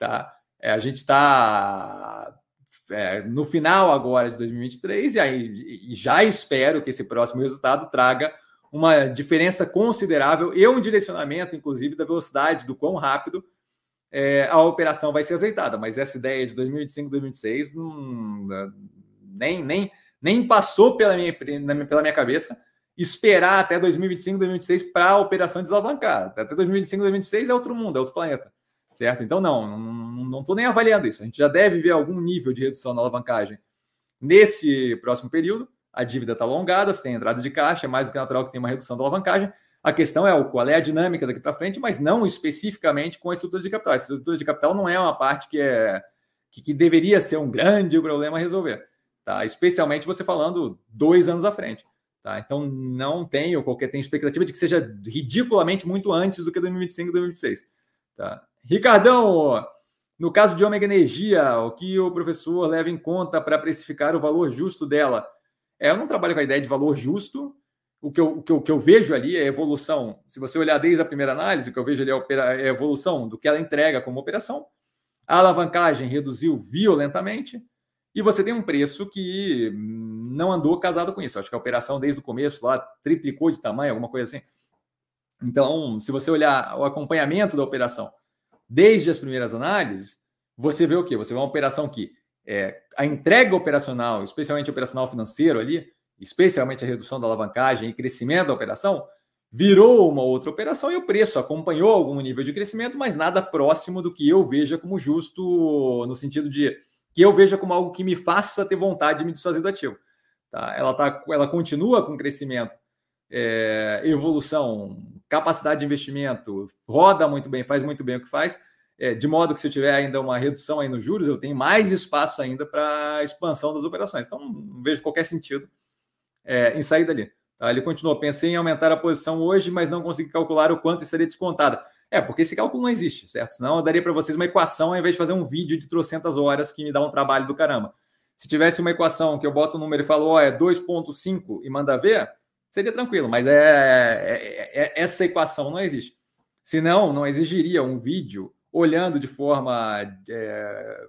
Tá? É, a gente está é, no final agora de 2023 e aí e já espero que esse próximo resultado traga uma diferença considerável e um direcionamento, inclusive, da velocidade, do quão rápido é, a operação vai ser azeitada. Mas essa ideia de 2025, 2026 não, nem, nem, nem passou pela minha, pela minha cabeça esperar até 2025, 2026 para a operação desalavancar. Até 2025, 2026 é outro mundo, é outro planeta. Certo? Então, não, não estou nem avaliando isso. A gente já deve ver algum nível de redução na alavancagem nesse próximo período. A dívida está alongada, você tem entrada de caixa, é mais do que natural que tenha uma redução da alavancagem. A questão é qual é a dinâmica daqui para frente, mas não especificamente com a estrutura de capital. A estrutura de capital não é uma parte que é que, que deveria ser um grande problema a resolver. Tá? Especialmente você falando dois anos à frente. Tá? Então, não tenho qualquer tenho expectativa de que seja ridiculamente muito antes do que 2025 e 2026. Tá? Ricardão, no caso de Ômega Energia, o que o professor leva em conta para precificar o valor justo dela? É, eu não trabalho com a ideia de valor justo. O que, eu, o, que eu, o que eu vejo ali é evolução. Se você olhar desde a primeira análise, o que eu vejo ali é a é evolução do que ela entrega como operação. A alavancagem reduziu violentamente e você tem um preço que não andou casado com isso. Acho que a operação desde o começo lá triplicou de tamanho, alguma coisa assim. Então, se você olhar o acompanhamento da operação desde as primeiras análises, você vê o quê? Você vê uma operação que é, a entrega operacional, especialmente operacional financeiro ali, especialmente a redução da alavancagem e crescimento da operação, virou uma outra operação e o preço acompanhou algum nível de crescimento, mas nada próximo do que eu veja como justo no sentido de que eu veja como algo que me faça ter vontade de me desfazer do ativo. Tá? Ela, tá, ela continua com crescimento, é, evolução, capacidade de investimento, roda muito bem, faz muito bem o que faz, é, de modo que se eu tiver ainda uma redução aí nos juros, eu tenho mais espaço ainda para expansão das operações. Então, não vejo qualquer sentido é, em sair dali. Tá? Ele continua, pensei em aumentar a posição hoje, mas não consegui calcular o quanto estaria descontada. É, porque esse cálculo não existe, certo? Senão eu daria para vocês uma equação ao invés de fazer um vídeo de trocentas horas que me dá um trabalho do caramba. Se tivesse uma equação que eu boto o um número e falo, ó, oh, é 2,5 e manda ver, seria tranquilo, mas é, é, é, essa equação não existe. Senão, não exigiria um vídeo olhando de forma, é,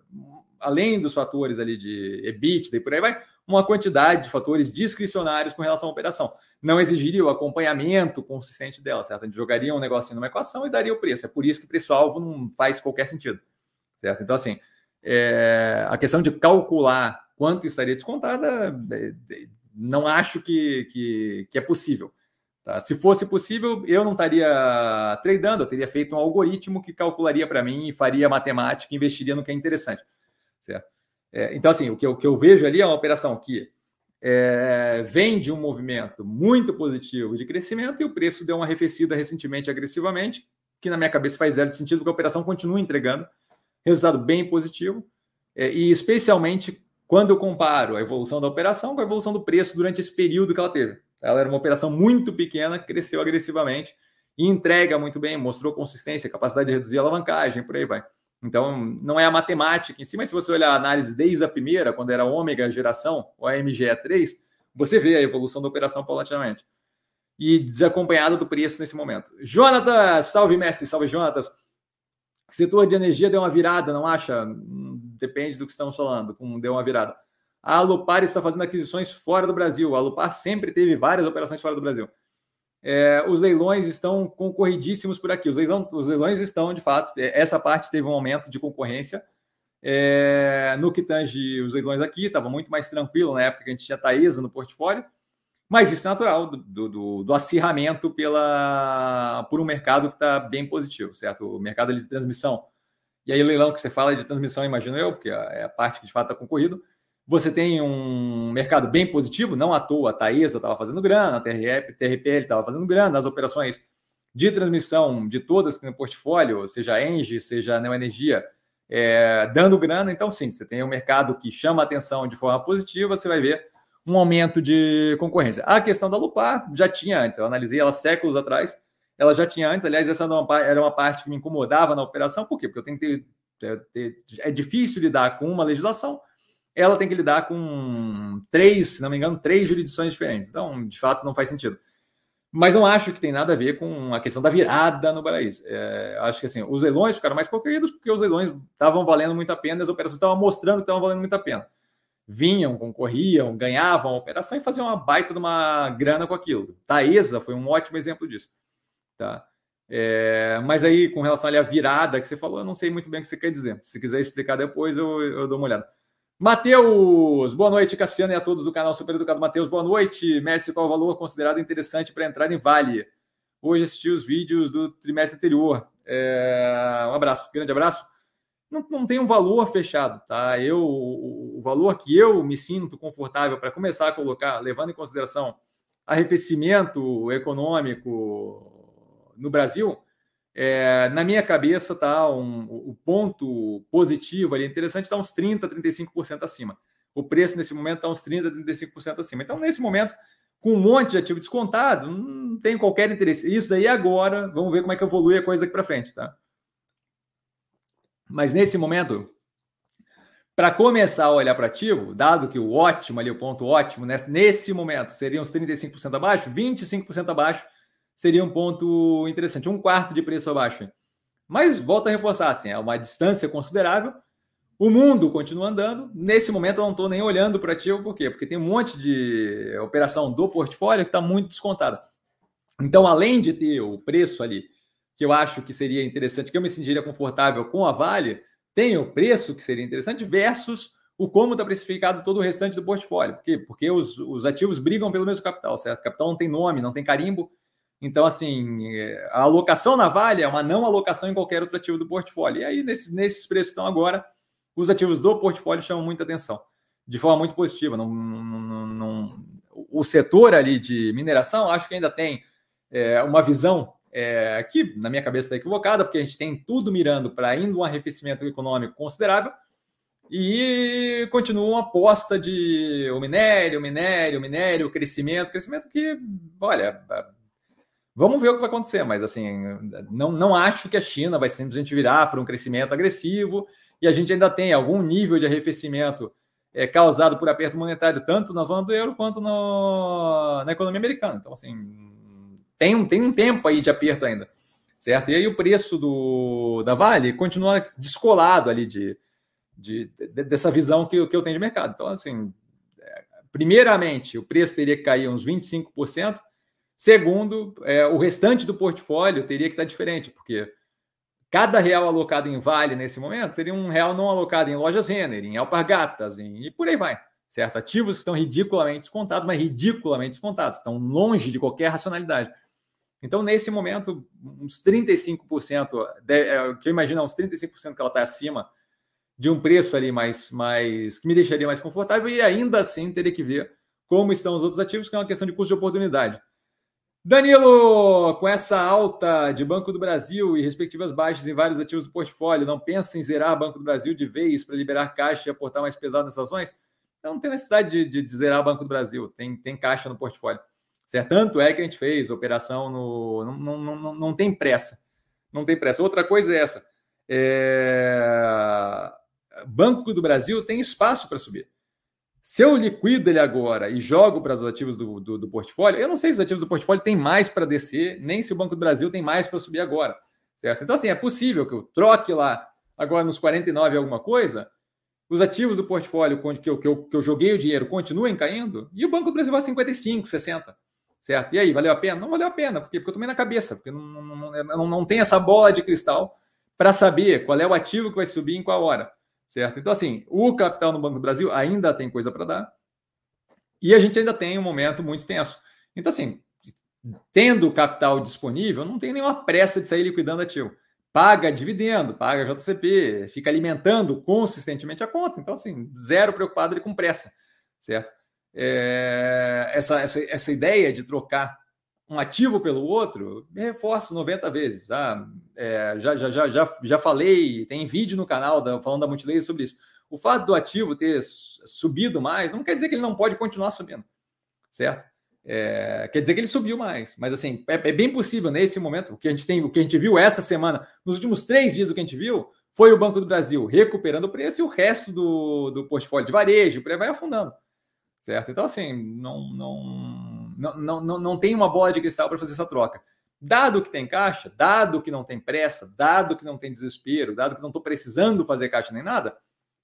além dos fatores ali de EBITDA e por aí vai, uma quantidade de fatores discricionários com relação à operação. Não exigiria o acompanhamento consistente dela, certo? A gente jogaria um negocinho numa equação e daria o preço. É por isso que preço-alvo não faz qualquer sentido, certo? Então, assim, é, a questão de calcular quanto estaria descontada, é, é, não acho que, que, que é possível. Tá? Se fosse possível, eu não estaria tradando, eu teria feito um algoritmo que calcularia para mim e faria matemática, investiria no que é interessante, certo? É, então, assim, o que, eu, o que eu vejo ali é uma operação que é, vem de um movimento muito positivo de crescimento e o preço deu uma arrefecida recentemente agressivamente, que na minha cabeça faz zero sentido, porque a operação continua entregando resultado bem positivo, é, e especialmente quando eu comparo a evolução da operação com a evolução do preço durante esse período que ela teve. Ela era uma operação muito pequena, cresceu agressivamente e entrega muito bem, mostrou consistência, capacidade de reduzir a alavancagem, por aí vai. Então, não é a matemática em si, mas se você olhar a análise desde a primeira, quando era ômega geração, ou a MGE3, você vê a evolução da operação paulatinamente. E desacompanhada do preço nesse momento. Jonatas, salve mestre, salve Jonatas. Setor de energia deu uma virada, não acha? depende do que estamos falando, como deu uma virada. A Alupar está fazendo aquisições fora do Brasil. A Alupar sempre teve várias operações fora do Brasil. É, os leilões estão concorridíssimos por aqui. Os, os leilões estão, de fato, é, essa parte teve um aumento de concorrência. É, no que tange os leilões aqui, estava muito mais tranquilo na época que a gente tinha Taesa no portfólio, mas isso é natural do, do, do acirramento pela, por um mercado que está bem positivo, certo? O mercado de transmissão. E aí, leilão que você fala de transmissão, imagino eu, porque é a parte que de fato está concorrido você tem um mercado bem positivo, não à toa a Taesa estava fazendo grana, a TRP, TRPL estava fazendo grana, as operações de transmissão de todas que tem no portfólio, seja a Engie, seja a Neoenergia, é, dando grana. Então, sim, você tem um mercado que chama a atenção de forma positiva, você vai ver um aumento de concorrência. A questão da Lupar já tinha antes, eu analisei ela séculos atrás, ela já tinha antes, aliás, essa era uma, parte que me incomodava na operação, por quê? Porque eu tenho que ter, ter é difícil lidar com uma legislação, ela tem que lidar com três, se não me engano, três jurisdições diferentes. Então, de fato, não faz sentido. Mas não acho que tem nada a ver com a questão da virada no paraíso. É, acho que assim, os leilões ficaram mais concorridos porque os leilões estavam valendo muito a pena, as operações estavam mostrando que estavam valendo muito a pena. Vinham, concorriam, ganhavam a operação e faziam uma baita de uma grana com aquilo. Taesa foi um ótimo exemplo disso. Tá? É, mas aí, com relação à virada que você falou, eu não sei muito bem o que você quer dizer. Se quiser explicar depois, eu, eu dou uma olhada. Matheus, boa noite, Cassiano e a todos do canal Super Educado Matheus. Boa noite, Messi. Qual o valor considerado interessante para entrar em Vale? Hoje assisti os vídeos do trimestre anterior. É... Um abraço, grande abraço. Não, não tem um valor fechado, tá? Eu, o valor que eu me sinto confortável para começar a colocar, levando em consideração arrefecimento econômico no Brasil, é, na minha cabeça, tá um, o ponto positivo ali interessante está uns 30, 35% acima. O preço nesse momento está uns 30, 35% acima. Então, nesse momento, com um monte de ativo descontado, não tem qualquer interesse. Isso daí agora, vamos ver como é que evolui a coisa daqui para frente, tá? Mas nesse momento, para começar a olhar para ativo, dado que o ótimo ali, o ponto ótimo, nesse momento, seria uns 35% abaixo, 25% abaixo, seria um ponto interessante. Um quarto de preço abaixo. Mas volta a reforçar, assim, é uma distância considerável. O mundo continua andando. Nesse momento eu não estou nem olhando para ativo, por quê? Porque tem um monte de operação do portfólio que está muito descontada. Então, além de ter o preço ali, que eu acho que seria interessante, que eu me sentiria confortável com a Vale, tem o preço que seria interessante versus o como está precificado todo o restante do portfólio. Por quê? Porque os, os ativos brigam pelo mesmo capital, certo? O capital não tem nome, não tem carimbo, então, assim, a alocação na Vale é uma não alocação em qualquer outro ativo do portfólio. E aí, nesse, nesses preços estão agora, os ativos do portfólio chamam muita atenção, de forma muito positiva. Não, não, não, o setor ali de mineração, acho que ainda tem é, uma visão é, que, na minha cabeça, está equivocada, porque a gente tem tudo mirando para indo um arrefecimento econômico considerável e continua uma aposta de o minério, o minério, o minério, o crescimento, crescimento que, olha, Vamos ver o que vai acontecer, mas assim, não, não acho que a China vai simplesmente virar para um crescimento agressivo e a gente ainda tem algum nível de arrefecimento é, causado por aperto monetário, tanto na zona do euro quanto no, na economia americana. Então, assim, tem um, tem um tempo aí de aperto ainda, certo? E aí o preço do, da Vale continua descolado ali de, de, de dessa visão que, que eu tenho de mercado. Então, assim, é, primeiramente, o preço teria que cair uns 25%, Segundo, é, o restante do portfólio teria que estar diferente, porque cada real alocado em Vale nesse momento seria um real não alocado em lojas Renner, em alpargatas, em, e por aí vai, certo? Ativos que estão ridiculamente descontados, mas ridiculamente descontados, estão longe de qualquer racionalidade. Então, nesse momento, uns 35%, de, é, que eu imagino, uns 35% que ela está acima de um preço ali mais, mais que me deixaria mais confortável, e ainda assim teria que ver como estão os outros ativos, que é uma questão de custo de oportunidade. Danilo, com essa alta de Banco do Brasil e respectivas baixas em vários ativos do portfólio, não pensa em zerar Banco do Brasil de vez para liberar caixa e aportar mais pesado nessas ações? Então, não tem necessidade de, de, de zerar Banco do Brasil, tem, tem caixa no portfólio. Certo? Tanto é que a gente fez operação no. Não, não, não, não tem pressa. Não tem pressa. Outra coisa é essa. É... Banco do Brasil tem espaço para subir. Se eu liquido ele agora e jogo para os ativos do, do, do, portfólio, eu não sei se os ativos do portfólio têm mais para descer, nem se o Banco do Brasil tem mais para subir agora. Certo? Então, assim, é possível que eu troque lá agora nos 49 alguma coisa os ativos do portfólio que eu, que eu, que eu joguei o dinheiro continuem caindo e o Banco do Brasil vai a 55, 60. Certo? E aí, valeu a pena? Não valeu a pena, porque, porque eu tomei na cabeça, porque não, não, não, não tem essa bola de cristal para saber qual é o ativo que vai subir em qual hora. Certo? Então, assim, o capital no Banco do Brasil ainda tem coisa para dar e a gente ainda tem um momento muito tenso. Então, assim, tendo capital disponível, não tem nenhuma pressa de sair liquidando ativo paga dividendo, paga JCP, fica alimentando consistentemente a conta. Então, assim, zero preocupado ele com pressa, certo? É, essa, essa, essa ideia de trocar um ativo pelo outro, me reforço 90 vezes. Ah, é, já, já, já, já, já falei, tem vídeo no canal da, falando da Multilaser sobre isso. O fato do ativo ter subido mais não quer dizer que ele não pode continuar subindo, certo? É, quer dizer que ele subiu mais, mas assim, é, é, bem possível nesse momento, o que a gente tem, o que a gente viu essa semana, nos últimos três dias, o que a gente viu foi o Banco do Brasil recuperando o preço e o resto do, do portfólio de varejo, o vai afundando. Certo? Então, assim, não, não, não, não, não tem uma bola de cristal para fazer essa troca. Dado que tem caixa, dado que não tem pressa, dado que não tem desespero, dado que não estou precisando fazer caixa nem nada,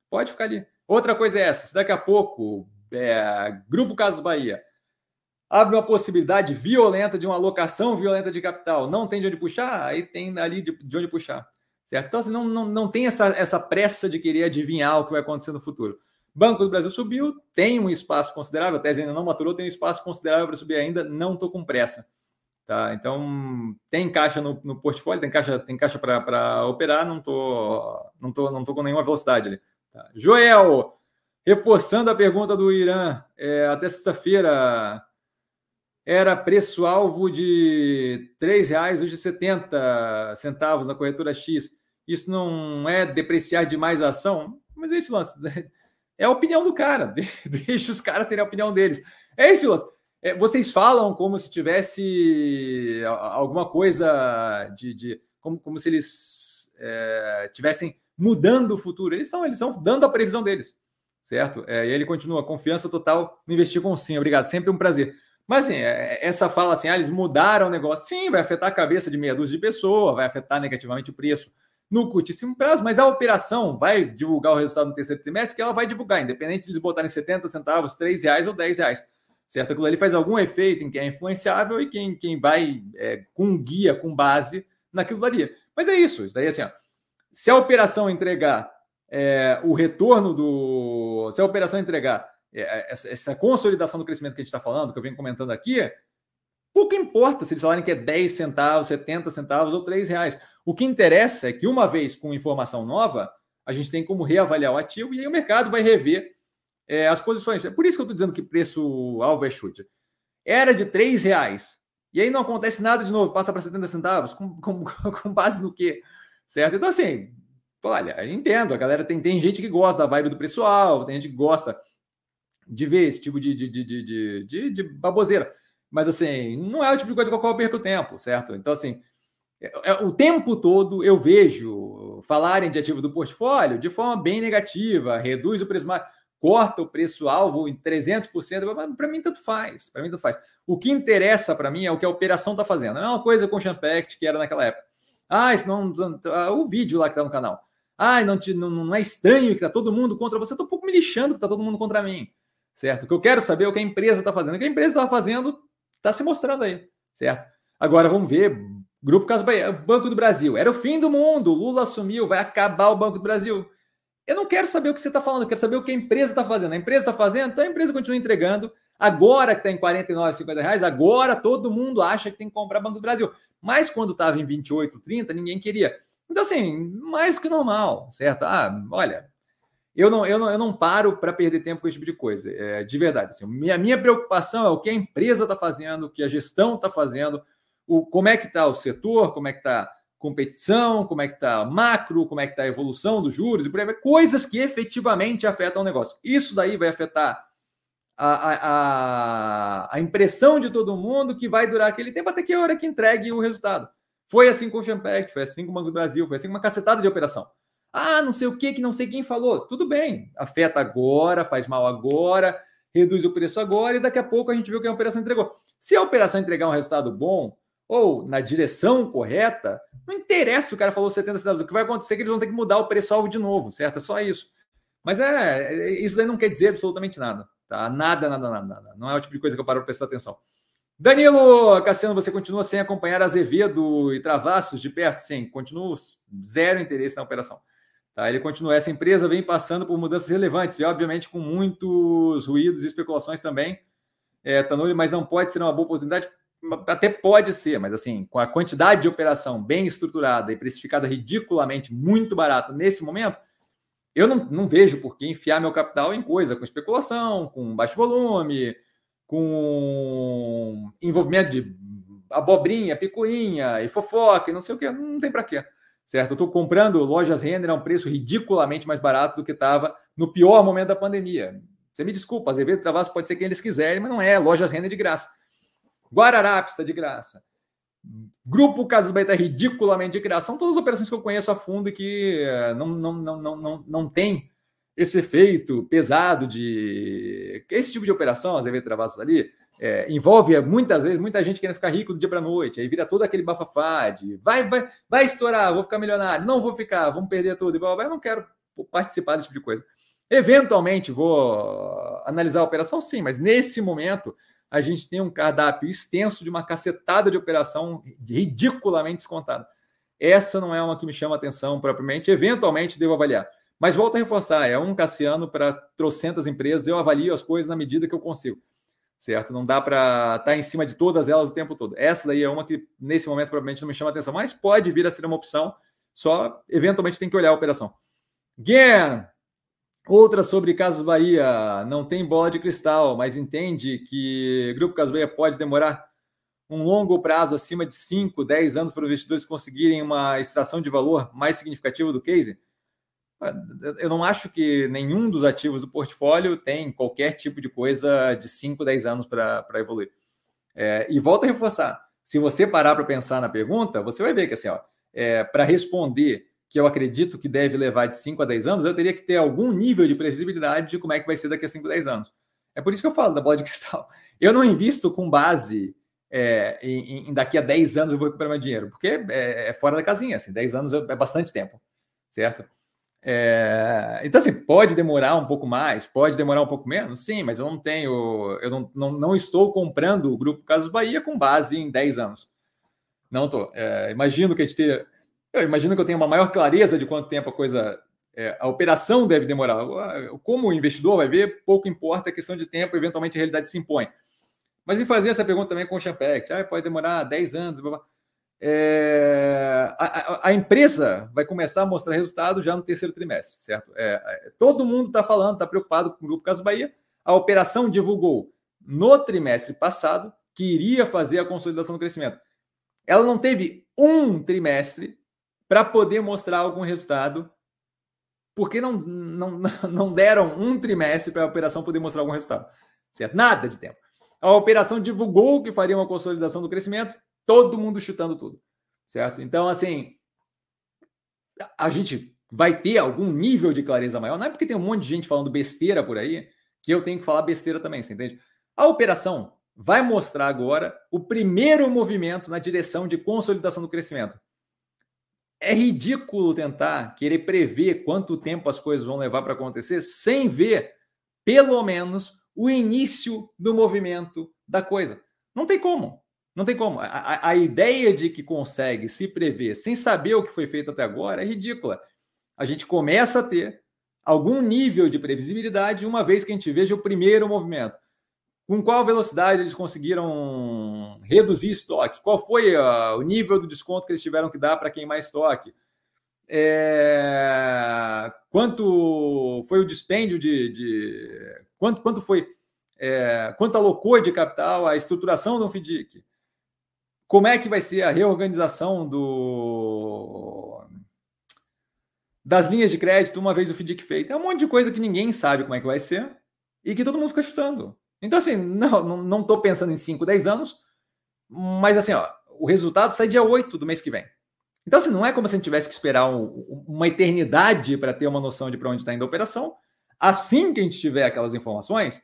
pode ficar ali. Outra coisa é essa: se daqui a pouco, é, Grupo Casos Bahia abre uma possibilidade violenta de uma alocação violenta de capital, não tem de onde puxar, aí tem ali de, de onde puxar. Certo? Então, assim, não, não, não tem essa, essa pressa de querer adivinhar o que vai acontecer no futuro. Banco do Brasil subiu, tem um espaço considerável, a tese ainda não maturou, tem um espaço considerável para subir ainda, não estou com pressa. Tá? Então, tem caixa no, no portfólio, tem caixa, tem caixa para operar, não estou não tô, não tô com nenhuma velocidade ali. Tá? Joel, reforçando a pergunta do Irã, é, até sexta-feira, era preço-alvo de R$ reais hoje 70 centavos na corretora X. Isso não é depreciar demais a ação, mas é esse lance. É a opinião do cara. Deixa os caras terem a opinião deles. É esse lance. É, vocês falam como se tivesse alguma coisa de. de como, como se eles é, tivessem mudando o futuro. Eles estão, eles dando a previsão deles. Certo? É, e ele continua, confiança total no investir com sim. Obrigado, sempre um prazer. Mas assim, é, essa fala assim, ah, eles mudaram o negócio. Sim, vai afetar a cabeça de meia dúzia de pessoas, vai afetar negativamente o preço no curtíssimo prazo, mas a operação vai divulgar o resultado no terceiro trimestre, que ela vai divulgar, independente de eles botarem 70 centavos, 3 reais ou 10 reais. Certo? Aquilo ali faz algum efeito em quem é influenciável e quem, quem vai é, com guia, com base naquilo ali. Mas é isso, isso daí assim, ó, se a operação entregar é, o retorno do. Se a operação entregar é, é, essa, essa, consolidação do crescimento que a gente está falando, que eu venho comentando aqui, pouco importa se eles falarem que é 10 centavos, 70 centavos ou 3 reais. O que interessa é que, uma vez com informação nova, a gente tem como reavaliar o ativo e aí o mercado vai rever é, as posições. É por isso que eu estou dizendo que preço-alvo é chute. Era de 3 reais. E aí não acontece nada de novo, passa para 70 centavos, com, com, com base no quê? Certo? Então, assim, olha, eu entendo, a galera tem, tem gente que gosta da vibe do preço-alvo, tem gente que gosta de ver esse tipo de, de, de, de, de, de baboseira. Mas, assim, não é o tipo de coisa com a qual eu perco tempo, certo? Então, assim, o tempo todo eu vejo falarem de ativo do portfólio de forma bem negativa, reduz o preço corta o preço-alvo em 300%, para mim tanto faz, para mim tanto faz. O que interessa para mim é o que a operação está fazendo. Não é uma coisa com o Champact que era naquela época. Ah, isso não, o vídeo lá que está no canal. Ah, não, te, não, não é estranho que está todo mundo contra você. Estou um pouco me lixando que está todo mundo contra mim certo? O que eu quero saber é o que a empresa está fazendo. O que a empresa está fazendo está se mostrando aí, certo? Agora vamos ver. Grupo Caso Bahia, Banco do Brasil. Era o fim do mundo. Lula assumiu, vai acabar o Banco do Brasil. Eu não quero saber o que você está falando, eu quero saber o que a empresa está fazendo. A empresa está fazendo, então a empresa continua entregando. Agora que está em 49, 50 reais, agora todo mundo acha que tem que comprar Banco do Brasil. Mas quando estava em 28, 30, ninguém queria. Então, assim, mais do que normal, certo? Ah, olha, eu não, eu não, eu não paro para perder tempo com esse tipo de coisa, é, de verdade. Assim, minha, minha preocupação é o que a empresa está fazendo, o que a gestão está fazendo, o, como é que está o setor, como é que está competição, como é que está macro, como é que está a evolução dos juros e por aí. Coisas que efetivamente afetam o negócio. Isso daí vai afetar a, a, a, impressão de todo mundo que vai durar aquele tempo até que a hora que entregue o resultado. Foi assim com o Champact, foi assim com o Banco do Brasil, foi assim com uma cacetada de operação. Ah, não sei o que, que não sei quem falou. Tudo bem, afeta agora, faz mal agora, reduz o preço agora e daqui a pouco a gente vê o que a operação entregou. Se a operação entregar um resultado bom ou na direção correta, não interessa se o cara falou 70 centavos. O que vai acontecer é que eles vão ter que mudar o preço-alvo de novo, certo? É só isso. Mas é, é isso aí não quer dizer absolutamente nada. Tá? Nada, nada, nada, nada. Não é o tipo de coisa que eu paro para prestar atenção. Danilo Cassiano, você continua sem acompanhar Azevedo e Travassos de perto? Sim, continuo zero interesse na operação. Tá? Ele continua. Essa empresa vem passando por mudanças relevantes e, obviamente, com muitos ruídos e especulações também. É, Tanuri, mas não pode ser uma boa oportunidade? Até pode ser, mas assim, com a quantidade de operação bem estruturada e precificada ridiculamente muito barata nesse momento, eu não, não vejo por que enfiar meu capital em coisa com especulação, com baixo volume, com envolvimento de abobrinha, picuinha e fofoca e não sei o que, não tem para quê. Certo? Eu estou comprando lojas Renner a um preço ridiculamente mais barato do que estava no pior momento da pandemia. Você me desculpa, Azevedo Travasso pode ser quem eles quiserem, mas não é. Lojas Renner de graça. Guararapes está de graça. Grupo Casas Bahia está ridiculamente de graça. São todas as operações que eu conheço a fundo e que não, não, não, não, não, não tem esse efeito pesado de. Esse tipo de operação, às vezes travados ali, é, envolve muitas vezes muita gente querendo ficar rico do dia para noite, aí vira todo aquele bafafá de vai, vai, vai estourar, vou ficar milionário, não vou ficar, vamos perder tudo, e blá, blá, eu não quero participar desse tipo de coisa. Eventualmente vou analisar a operação, sim, mas nesse momento a gente tem um cardápio extenso de uma cacetada de operação ridiculamente descontada. Essa não é uma que me chama atenção propriamente, eventualmente devo avaliar. Mas volto a reforçar, é um Cassiano para trocentas empresas, eu avalio as coisas na medida que eu consigo, certo? Não dá para estar tá em cima de todas elas o tempo todo. Essa daí é uma que, nesse momento, provavelmente não me chama atenção, mas pode vir a ser uma opção, só eventualmente tem que olhar a operação. Guilherme, outra sobre Casos Bahia, não tem bola de cristal, mas entende que Grupo Casos Bahia pode demorar um longo prazo, acima de 5, 10 anos, para os investidores conseguirem uma extração de valor mais significativa do case? Eu não acho que nenhum dos ativos do portfólio tem qualquer tipo de coisa de 5, 10 anos para evoluir. É, e volta a reforçar: se você parar para pensar na pergunta, você vai ver que assim, é, para responder que eu acredito que deve levar de 5 a 10 anos, eu teria que ter algum nível de previsibilidade de como é que vai ser daqui a 5, 10 anos. É por isso que eu falo da bola de cristal. Eu não invisto com base é, em, em, daqui a 10 anos eu vou recuperar meu dinheiro, porque é, é fora da casinha, assim, 10 anos é bastante tempo, certo? É, então, assim, pode demorar um pouco mais, pode demorar um pouco menos, sim, mas eu não tenho, eu não, não, não estou comprando o Grupo Casas Bahia com base em 10 anos. Não estou. É, imagino que a gente tenha, eu imagino que eu tenha uma maior clareza de quanto tempo a coisa, é, a operação deve demorar. Como o investidor vai ver, pouco importa a questão de tempo, eventualmente a realidade se impõe. Mas me fazer essa pergunta também com o Champect, ah, pode demorar 10 anos, blá, blá é, a, a, empresa vai começar a mostrar resultado já no terceiro trimestre, certo? É, é todo mundo está falando, está preocupado com o Grupo Caso Bahia. A operação divulgou no trimestre passado que iria fazer a consolidação do crescimento. Ela não teve um trimestre para poder mostrar algum resultado, porque não, não, não deram um trimestre para a operação poder mostrar algum resultado, certo? Nada de tempo. A operação divulgou que faria uma consolidação do crescimento, todo mundo chutando tudo, certo? Então, assim, a gente vai ter algum nível de clareza maior. Não é porque tem um monte de gente falando besteira por aí que eu tenho que falar besteira também, você entende? A operação vai mostrar agora o primeiro movimento na direção de consolidação do crescimento. É ridículo tentar querer prever quanto tempo as coisas vão levar para acontecer sem ver, pelo menos, o início do movimento da coisa. Não tem como. Não tem como. A, a, ideia de que consegue se prever sem saber o que foi feito até agora é ridícula. A gente começa a ter algum nível de previsibilidade uma vez que a gente veja o primeiro movimento. Com qual velocidade eles conseguiram reduzir estoque? Qual foi uh, o nível do desconto que eles tiveram que dar para quem mais estoque? É... Quanto foi o dispêndio de. de... Quanto, quanto foi. É... Quanto alocou de capital a estruturação do FDIC? Como é que vai ser a reorganização do das linhas de crédito uma vez o FDIC feito? É um monte de coisa que ninguém sabe como é que vai ser e que todo mundo fica chutando. Então, assim, não não estou pensando em 5, 10 anos, mas assim, ó, o resultado sai dia 8 do mês que vem. Então, assim, não é como se a gente tivesse que esperar um, uma eternidade para ter uma noção de para onde está indo a operação. Assim que a gente tiver aquelas informações,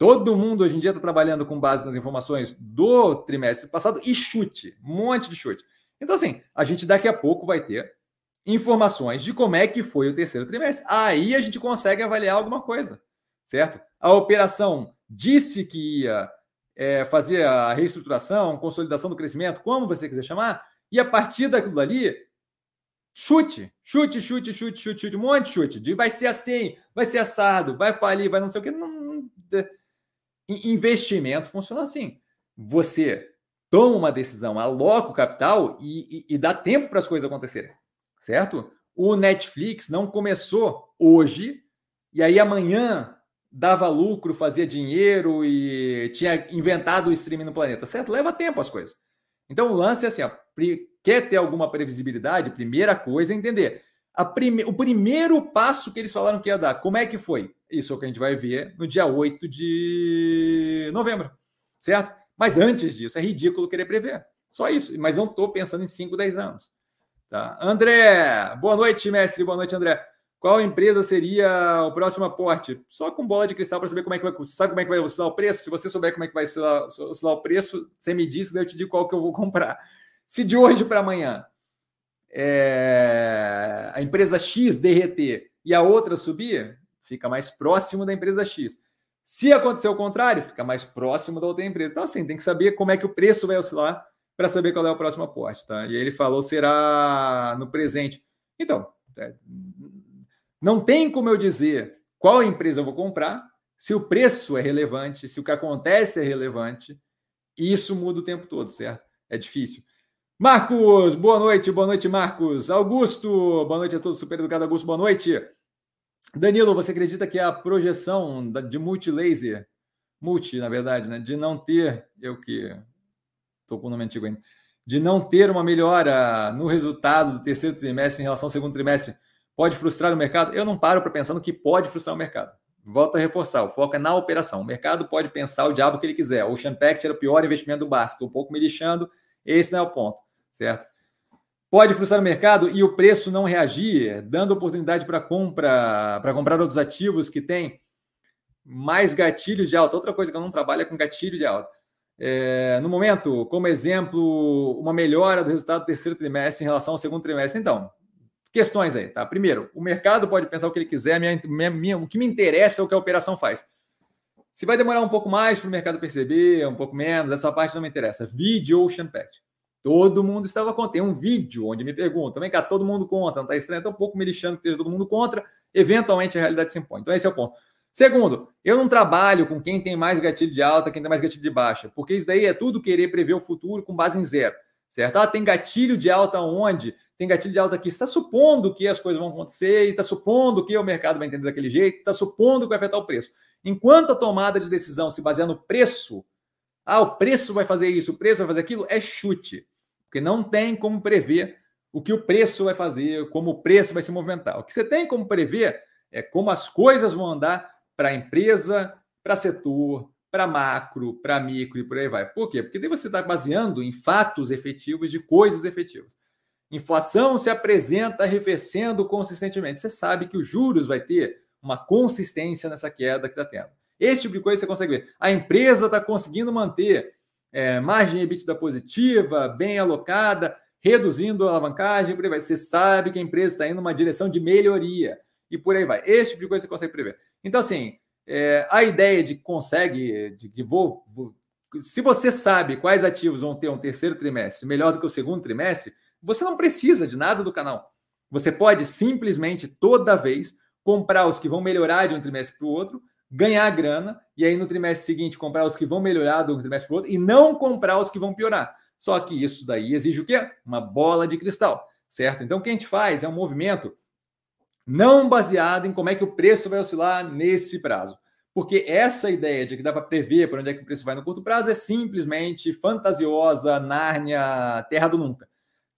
Todo mundo hoje em dia está trabalhando com base nas informações do trimestre passado e chute, um monte de chute. Então, assim, a gente daqui a pouco vai ter informações de como é que foi o terceiro trimestre, aí a gente consegue avaliar alguma coisa, certo? A operação disse que ia é, fazer a reestruturação, consolidação do crescimento, como você quiser chamar, e a partir daquilo dali, chute, chute, chute, chute, chute, chute, um monte de chute, de vai ser assim, vai ser assado, vai falir, vai não sei o que. Não, não, investimento funciona assim. Você toma uma decisão, aloca o capital e, e, e dá tempo para as coisas acontecerem, certo? O Netflix não começou hoje e aí amanhã dava lucro, fazia dinheiro e tinha inventado o streaming no planeta, certo? Leva tempo as coisas. Então o lance é assim, ó, quer ter alguma previsibilidade? Primeira coisa é entender. Prime... O primeiro passo que eles falaram que ia dar, como é que foi? Isso é o que a gente vai ver no dia 8 de novembro, certo? Mas antes disso, é ridículo querer prever. Só isso. Mas não estou pensando em 5, 10 anos. Tá? André, boa noite, mestre. Boa noite, André. Qual empresa seria o próximo aporte? Só com bola de cristal para saber como é que vai. Sabe como é que vai oscilar o preço? Se você souber como é que vai oscilar, oscilar o preço, você me diz, daí eu te digo qual que eu vou comprar. Se de hoje para amanhã é, a empresa X derreter e a outra subir, fica mais próximo da empresa X. Se acontecer o contrário, fica mais próximo da outra empresa. Então, assim, tem que saber como é que o preço vai oscilar para saber qual é o próximo aporte, tá? E ele falou será no presente. Então, é, não tem como eu dizer qual empresa eu vou comprar se o preço é relevante, se o que acontece é relevante. E isso muda o tempo todo, certo? É difícil. Marcos, boa noite, boa noite, Marcos. Augusto, boa noite a todos, super educado Augusto, boa noite. Danilo, você acredita que a projeção de multilaser, multi, na verdade, né, de não ter, eu que estou com o nome antigo ainda, de não ter uma melhora no resultado do terceiro trimestre em relação ao segundo trimestre, pode frustrar o mercado? Eu não paro para pensar no que pode frustrar o mercado. Volto a reforçar, o foco é na operação. O mercado pode pensar o diabo que ele quiser. O Ocean Pact era o pior investimento do Bastos. Estou um pouco me lixando, esse não é o ponto, certo? Pode frustrar o mercado e o preço não reagir, dando oportunidade para compra, para comprar outros ativos que têm mais gatilhos de alta. Outra coisa que eu não trabalho é com gatilho de alta. É, no momento, como exemplo, uma melhora do resultado do terceiro trimestre em relação ao segundo trimestre. Então, questões aí, tá? Primeiro, o mercado pode pensar o que ele quiser, minha, minha, minha, o que me interessa é o que a operação faz. Se vai demorar um pouco mais para o mercado perceber, um pouco menos, essa parte não me interessa. Vídeo Ocean Pact. Todo mundo estava contra. Tem um vídeo onde me perguntam, vem cá, todo mundo contra, não está estranho? Estou um pouco me lixando que esteja todo mundo contra. Eventualmente a realidade se impõe. Então esse é o ponto. Segundo, eu não trabalho com quem tem mais gatilho de alta, quem tem mais gatilho de baixa, porque isso daí é tudo querer prever o futuro com base em zero, certo? Ah, tem gatilho de alta onde? Tem gatilho de alta aqui. Está supondo que as coisas vão acontecer e está supondo que o mercado vai entender daquele jeito, está supondo que vai afetar o preço. Enquanto a tomada de decisão se basear no preço, ah, o preço vai fazer isso, o preço vai fazer aquilo, é chute. Porque não tem como prever o que o preço vai fazer, como o preço vai se movimentar. O que você tem como prever é como as coisas vão andar para a empresa, para setor, para macro, para micro e por aí vai. Por quê? Porque daí você está baseando em fatos efetivos de coisas efetivas. Inflação se apresenta arrefecendo consistentemente. Você sabe que os juros vai ter uma consistência nessa queda que está tendo. Esse tipo de coisa você consegue ver. A empresa está conseguindo manter é, margem EBITDA positiva, bem alocada, reduzindo a alavancagem, por aí vai. Você sabe que a empresa está indo numa direção de melhoria e por aí vai. Esse tipo de coisa você consegue prever. Então, assim, é, a ideia de consegue, de que vou, vou, Se você sabe quais ativos vão ter um terceiro trimestre melhor do que o segundo trimestre, você não precisa de nada do canal. Você pode simplesmente, toda vez, comprar os que vão melhorar de um trimestre para o outro ganhar grana e aí no trimestre seguinte comprar os que vão melhorar do trimestre para o outro e não comprar os que vão piorar. Só que isso daí exige o quê? Uma bola de cristal, certo? Então o que a gente faz é um movimento não baseado em como é que o preço vai oscilar nesse prazo. Porque essa ideia de que dá para prever por onde é que o preço vai no curto prazo é simplesmente fantasiosa, Nárnia, terra do nunca.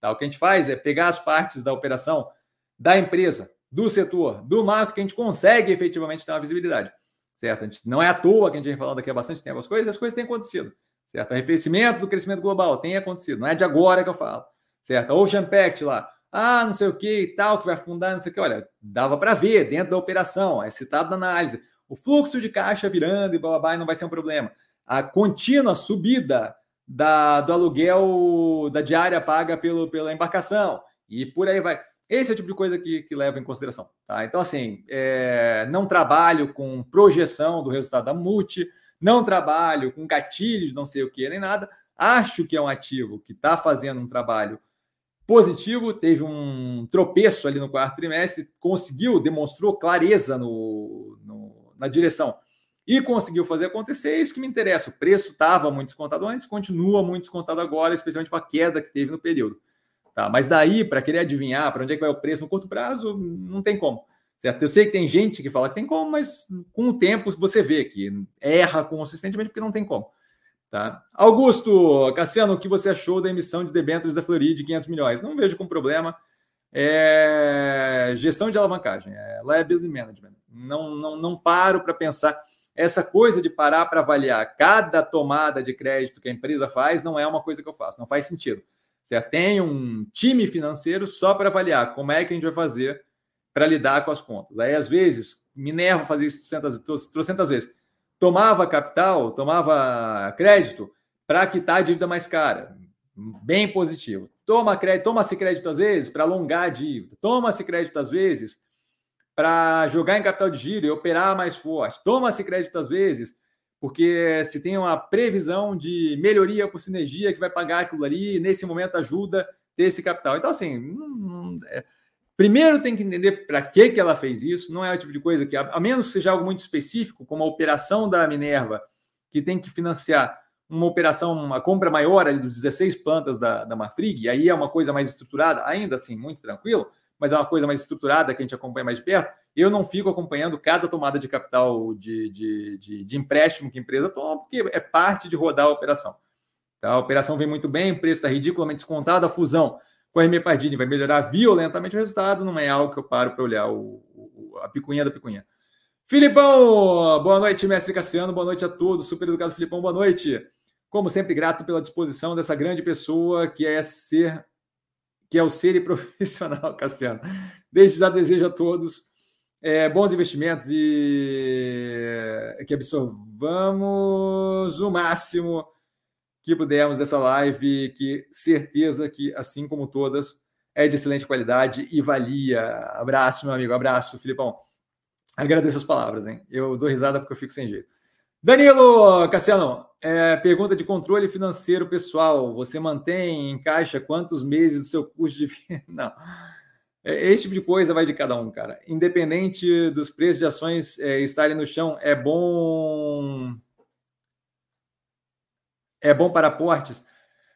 Tá? O que a gente faz é pegar as partes da operação da empresa, do setor, do marco que a gente consegue efetivamente ter uma visibilidade certo? não é à toa que a gente vem falando aqui há bastante tempo as coisas, as coisas têm acontecido, certo? Arrefecimento do crescimento global tem acontecido, não é de agora que eu falo, certo? A Ocean Pact lá, ah, não sei o que e tal, que vai afundar, não sei o que, olha, dava para ver dentro da operação, é citado na análise, o fluxo de caixa virando e blá, blá, blá não vai ser um problema. A contínua subida da, do aluguel da diária paga pelo, pela embarcação e por aí vai. Esse é o tipo de coisa que, que leva em consideração. Tá? Então, assim, é, não trabalho com projeção do resultado da multi, não trabalho com gatilhos, não sei o que, nem nada. Acho que é um ativo que está fazendo um trabalho positivo, teve um tropeço ali no quarto trimestre, conseguiu, demonstrou clareza no, no, na direção e conseguiu fazer acontecer. É isso que me interessa. O preço estava muito descontado antes, continua muito descontado agora, especialmente com a queda que teve no período. Tá? Mas daí, para querer adivinhar para onde é que vai o preço no curto prazo, não tem como. Certo? Eu sei que tem gente que fala que tem como, mas com o tempo você vê que erra consistentemente porque não tem como. Tá? Augusto, Cassiano, o que você achou da emissão de debêntures da Florida de 500 milhões? Não vejo como problema. É gestão de alavancagem, é liability management. Não, não, não paro para pensar. Essa coisa de parar para avaliar cada tomada de crédito que a empresa faz não é uma coisa que eu faço, não faz sentido. Você tem um time financeiro só para avaliar como é que a gente vai fazer para lidar com as contas. Aí, às vezes, Minerva fazia isso trocentas vezes tomava capital, tomava crédito para quitar a dívida mais cara. Bem positivo. Toma crédito, toma-se crédito às vezes para alongar a dívida. Toma-se crédito às vezes para jogar em capital de giro e operar mais forte. Toma-se crédito às vezes porque se tem uma previsão de melhoria por sinergia que vai pagar aquilo ali, nesse momento ajuda ter esse capital. Então, assim, é, Primeiro tem que entender para que, que ela fez isso, não é o tipo de coisa que, a menos que seja algo muito específico, como a operação da Minerva, que tem que financiar uma operação, uma compra maior ali dos 16 plantas da, da Marfrig, aí é uma coisa mais estruturada, ainda assim, muito tranquilo, mas é uma coisa mais estruturada que a gente acompanha mais de perto. Eu não fico acompanhando cada tomada de capital de, de, de, de empréstimo que a empresa toma, porque é parte de rodar a operação. Tá? A operação vem muito bem, o preço está ridiculamente descontado, a fusão com a Hermia Pardini vai melhorar violentamente o resultado, não é algo que eu paro para olhar o, o, a picuinha da picuinha. Filipão, boa noite, mestre Cassiano, boa noite a todos, super educado Filipão, boa noite. Como sempre, grato pela disposição dessa grande pessoa que é ser, que é o ser e profissional, Cassiano. Desde já desejo a todos é, bons investimentos e que absorvamos o máximo que pudermos dessa live, que certeza que, assim como todas, é de excelente qualidade e valia. Abraço, meu amigo, abraço, Filipão. Agradeço as palavras, hein? Eu dou risada porque eu fico sem jeito. Danilo Cassiano, é, pergunta de controle financeiro pessoal. Você mantém em caixa quantos meses do seu custo de vida? Não. É, esse tipo de coisa vai de cada um, cara. Independente dos preços de ações é, estarem no chão, é bom é bom para aportes?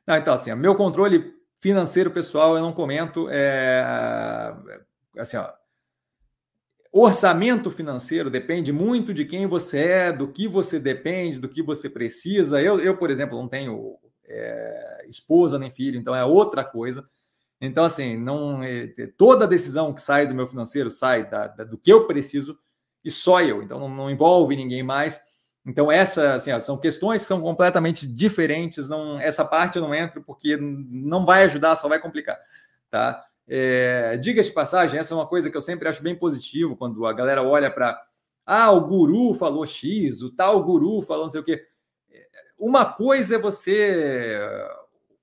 Não, então, assim, meu controle financeiro pessoal eu não comento. É, assim, ó, orçamento financeiro depende muito de quem você é, do que você depende, do que você precisa. Eu, eu por exemplo, não tenho é, esposa nem filho, então é outra coisa. Então, assim, não é, toda decisão que sai do meu financeiro sai da, da, do que eu preciso e só eu. Então, não, não envolve ninguém mais. Então, essa, assim, são questões que são completamente diferentes. Não, essa parte eu não entro porque não vai ajudar, só vai complicar. Tá? É, diga de passagem, essa é uma coisa que eu sempre acho bem positivo quando a galera olha para. Ah, o guru falou X, o tal guru falou não sei o quê. Uma coisa é você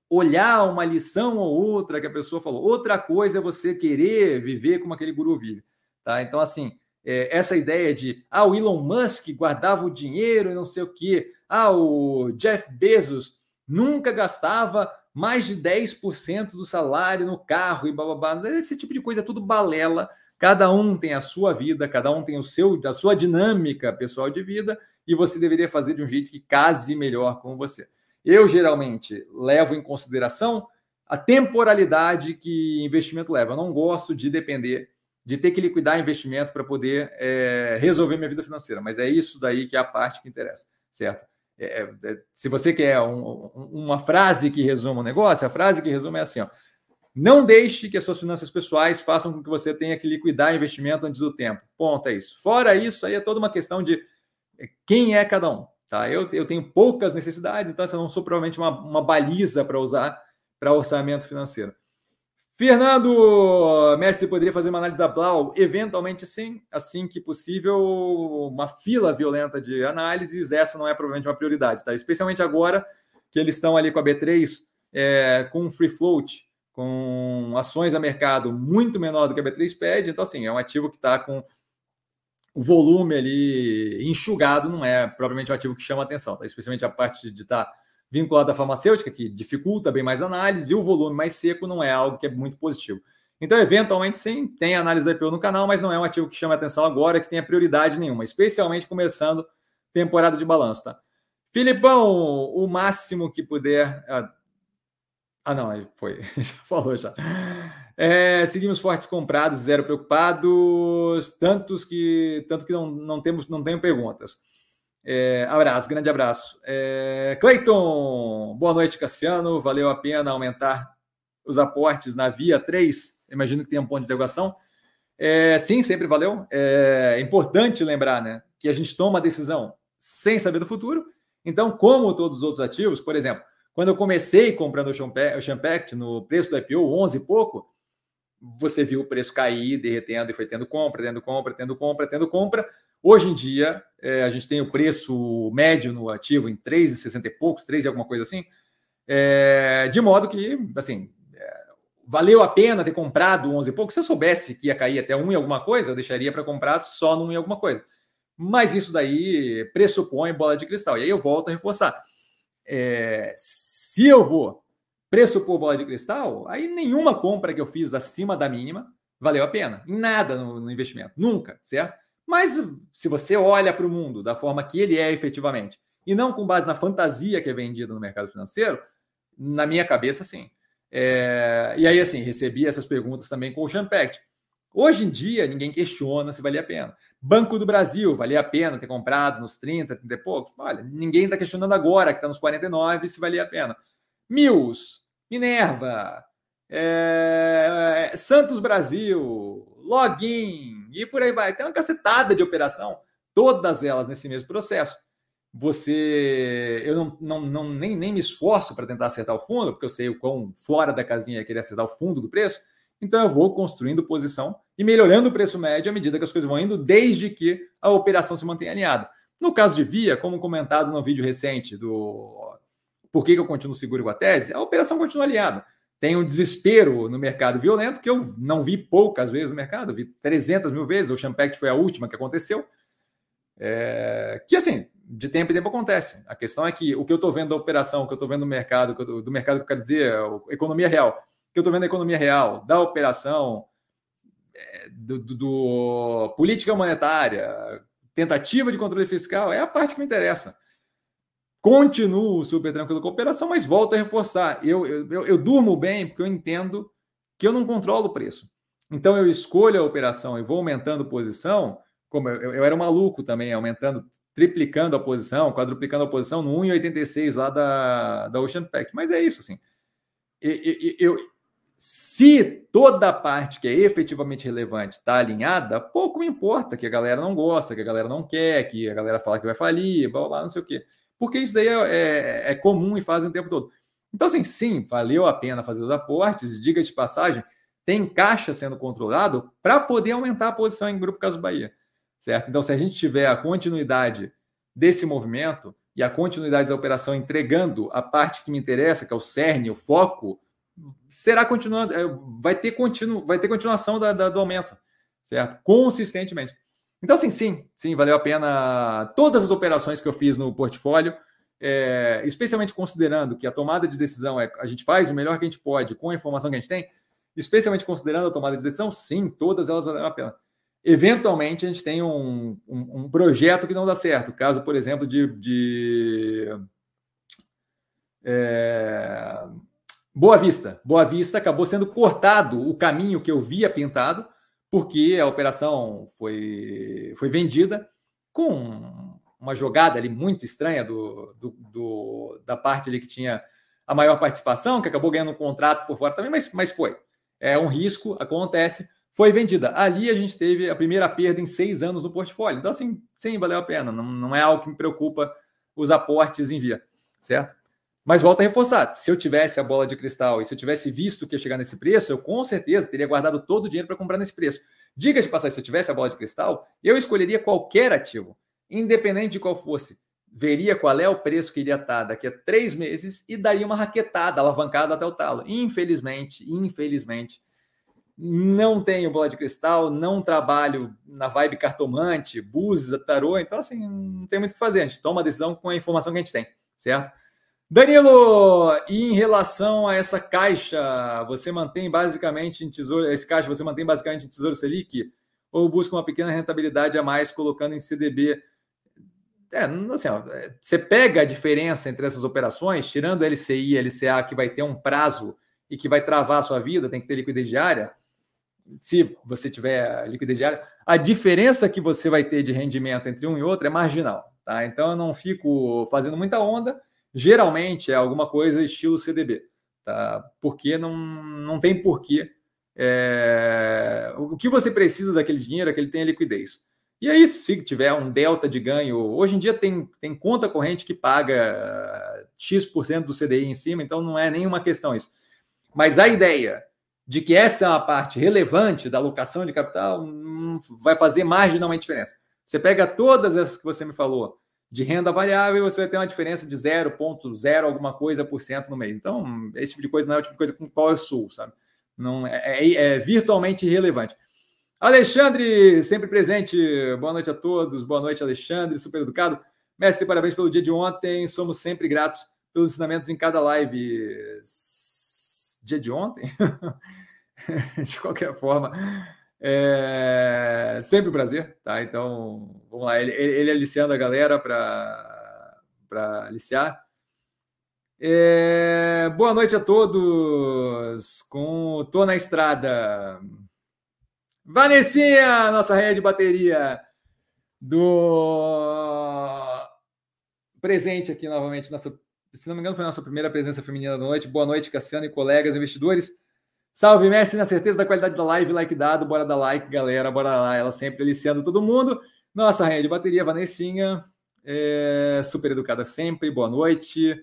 olhar uma lição ou outra que a pessoa falou, outra coisa é você querer viver como aquele guru vive. Tá? Então, assim, é, essa ideia de ah, o Elon Musk guardava o dinheiro e não sei o quê, ah, o Jeff Bezos nunca gastava mais de 10% do salário no carro e bababá. Esse tipo de coisa é tudo balela. Cada um tem a sua vida, cada um tem o seu, a sua dinâmica pessoal de vida e você deveria fazer de um jeito que case melhor com você. Eu geralmente levo em consideração a temporalidade que investimento leva. Eu não gosto de depender de ter que liquidar investimento para poder é, resolver minha vida financeira. Mas é isso daí que é a parte que interessa, certo? É, é, é se você quer um, uma frase que resuma o negócio, a frase que resume é assim: ó, não deixe que as suas finanças pessoais façam com que você tenha que liquidar investimento antes do tempo. Ponto, é isso. Fora isso, aí é toda uma questão de é, quem é cada um. Tá? Eu, eu tenho poucas necessidades, então eu não sou provavelmente uma, uma baliza para usar para orçamento financeiro. Fernando, mestre, poderia fazer uma análise da Blau? Eventualmente, sim. Assim que possível, uma fila violenta de análises. Essa não é provavelmente uma prioridade, tá? Especialmente agora que eles estão ali com a B3, é, com free float, com ações a mercado muito menor do que a B3 pede. Então, assim, é um ativo que está com o volume ali enxugado, não é propriamente um ativo que chama atenção, tá? especialmente a parte de estar tá vinculado à farmacêutica, que dificulta bem mais análise, e o volume mais seco não é algo que é muito positivo. Então, eventualmente, sim, tem análise da IPO no canal, mas não é um ativo que chama atenção agora, que tenha prioridade nenhuma, especialmente começando temporada de balanço, tá? Filipão, o máximo que puder. Ah, ah não, foi. Já falou já. É, seguimos fortes comprados, zero preocupados, tantos que tanto que não, não temos, não tenho perguntas. É, abraço, grande abraço. É, Cleiton, boa noite, Cassiano. Valeu a pena aumentar os aportes na Via 3? Imagino que tenha um ponto de interrogação. É, sim, sempre valeu. É importante lembrar né, que a gente toma a decisão sem saber do futuro. Então, como todos os outros ativos, por exemplo, quando eu comecei comprando o Champact no preço do IPO, 11 e pouco, você viu o preço cair, derretendo e foi tendo compra, tendo compra, tendo compra, tendo compra. Hoje em dia, é, a gente tem o preço médio no ativo em 3,60 e poucos, 3 e alguma coisa assim, é, de modo que, assim, é, valeu a pena ter comprado 11 e pouco. Se eu soubesse que ia cair até 1 e alguma coisa, eu deixaria para comprar só no 1 e alguma coisa. Mas isso daí pressupõe bola de cristal. E aí eu volto a reforçar. É, se eu vou pressupor bola de cristal, aí nenhuma compra que eu fiz acima da mínima valeu a pena. Nada no, no investimento. Nunca, certo? Mas se você olha para o mundo da forma que ele é efetivamente, e não com base na fantasia que é vendida no mercado financeiro, na minha cabeça, sim. É, e aí, assim, recebi essas perguntas também com o Champact. Hoje em dia, ninguém questiona se valia a pena. Banco do Brasil, valia a pena ter comprado nos 30, 30 e poucos? Olha, ninguém está questionando agora, que está nos 49, se valia a pena. Mills, Minerva, é, Santos Brasil, Login e por aí vai. Tem uma cacetada de operação, todas elas nesse mesmo processo. Você, eu não, não, não nem, nem me esforço para tentar acertar o fundo, porque eu sei o quão fora da casinha é querer acertar o fundo do preço. Então eu vou construindo posição e melhorando o preço médio à medida que as coisas vão indo, desde que a operação se mantenha alinhada. No caso de Via, como comentado no vídeo recente do por que, eu continuo seguro com a tese, a operação continua alinhada. Tem um desespero no mercado violento que eu não vi poucas vezes no mercado, vi 300 mil vezes. O Champact foi a última que aconteceu. É, que assim, de tempo em tempo acontece. A questão é que o que eu estou vendo da operação, o que eu estou vendo do mercado, do mercado que eu quero dizer, economia real, que eu estou vendo a economia real, da operação, é, do, do, do, política monetária, tentativa de controle fiscal, é a parte que me interessa. Continuo super tranquilo com a operação, mas volto a reforçar. Eu, eu, eu, durmo bem porque eu entendo que eu não controlo o preço. Então eu escolho a operação e vou aumentando posição, como eu, eu era um maluco também, aumentando, triplicando a posição, quadruplicando a posição no 1,86 lá da, da Ocean Pact. Mas é isso, assim. Eu, eu, se toda a parte que é efetivamente relevante está alinhada, pouco me importa que a galera não gosta, que a galera não quer, que a galera fala que vai falir, blá, blá, blá não sei o quê. Porque isso daí é, é, é comum e fazem o tempo todo. Então, assim, sim, valeu a pena fazer os aportes, diga de passagem, tem caixa sendo controlado para poder aumentar a posição em Grupo Caso Bahia, certo? Então, se a gente tiver a continuidade desse movimento e a continuidade da operação entregando a parte que me interessa, que é o cerne, o foco, será continuando, é, vai ter continuo, vai ter continuação da, da, do aumento, certo? Consistentemente. Então, assim, sim, sim, valeu a pena todas as operações que eu fiz no portfólio, é, especialmente considerando que a tomada de decisão é a gente faz o melhor que a gente pode com a informação que a gente tem, especialmente considerando a tomada de decisão, sim, todas elas valeram a pena. Eventualmente, a gente tem um, um, um projeto que não dá certo, caso, por exemplo, de, de é, Boa Vista. Boa Vista acabou sendo cortado o caminho que eu via pintado, porque a operação foi, foi vendida com uma jogada ali muito estranha do, do, do, da parte ali que tinha a maior participação, que acabou ganhando um contrato por fora também, mas, mas foi. É um risco, acontece. Foi vendida. Ali a gente teve a primeira perda em seis anos no portfólio. Então, assim, sim, valeu a pena. Não, não é algo que me preocupa os aportes em via, certo? Mas volto a reforçar: se eu tivesse a bola de cristal e se eu tivesse visto que ia chegar nesse preço, eu com certeza teria guardado todo o dinheiro para comprar nesse preço. Diga de passagem, se eu tivesse a bola de cristal, eu escolheria qualquer ativo, independente de qual fosse. veria qual é o preço que iria estar daqui a três meses e daria uma raquetada, alavancada até o talo. Infelizmente, infelizmente, não tenho bola de cristal, não trabalho na vibe cartomante, búzios, tarô, então assim, não tem muito o que fazer. A gente toma a decisão com a informação que a gente tem, certo? Danilo, em relação a essa caixa, você mantém basicamente em tesouro, esse caixa você mantém basicamente em tesouro Selic ou busca uma pequena rentabilidade a mais colocando em CDB? É, assim, ó, você pega a diferença entre essas operações, tirando LCI e LCA, que vai ter um prazo e que vai travar a sua vida, tem que ter liquidez diária. Se você tiver liquidez diária, a diferença que você vai ter de rendimento entre um e outro é marginal. Tá? Então eu não fico fazendo muita onda. Geralmente é alguma coisa estilo CDB, tá? porque não, não tem porquê. É... O que você precisa daquele dinheiro é que ele tenha liquidez. E aí, se tiver um delta de ganho, hoje em dia tem, tem conta corrente que paga X% do CDI em cima, então não é nenhuma questão isso. Mas a ideia de que essa é uma parte relevante da alocação de capital hum, vai fazer marginalmente diferença. Você pega todas essas que você me falou de renda variável, você vai ter uma diferença de 0,0 alguma coisa por cento no mês. Então, esse tipo de coisa não é o tipo de coisa com qual eu sou, sabe? Não, é, é, é virtualmente irrelevante. Alexandre, sempre presente. Boa noite a todos. Boa noite, Alexandre, super educado. Mestre, parabéns pelo dia de ontem. Somos sempre gratos pelos ensinamentos em cada live. Dia de ontem? de qualquer forma, é sempre um prazer, tá? Então, vamos lá. Ele, ele aliciando a galera para aliciar. É... Boa noite a todos. Com Tô na Estrada. Vanessinha, nossa rede de bateria do presente aqui novamente. Nossa, se não me engano, foi a nossa primeira presença feminina da noite. Boa noite, Cassiano e colegas investidores. Salve, Messi, na certeza da qualidade da live, like dado, bora dar like, galera, bora lá. Ela sempre aliciando todo mundo. Nossa rede de bateria, Vanessinha, é, super educada sempre, boa noite.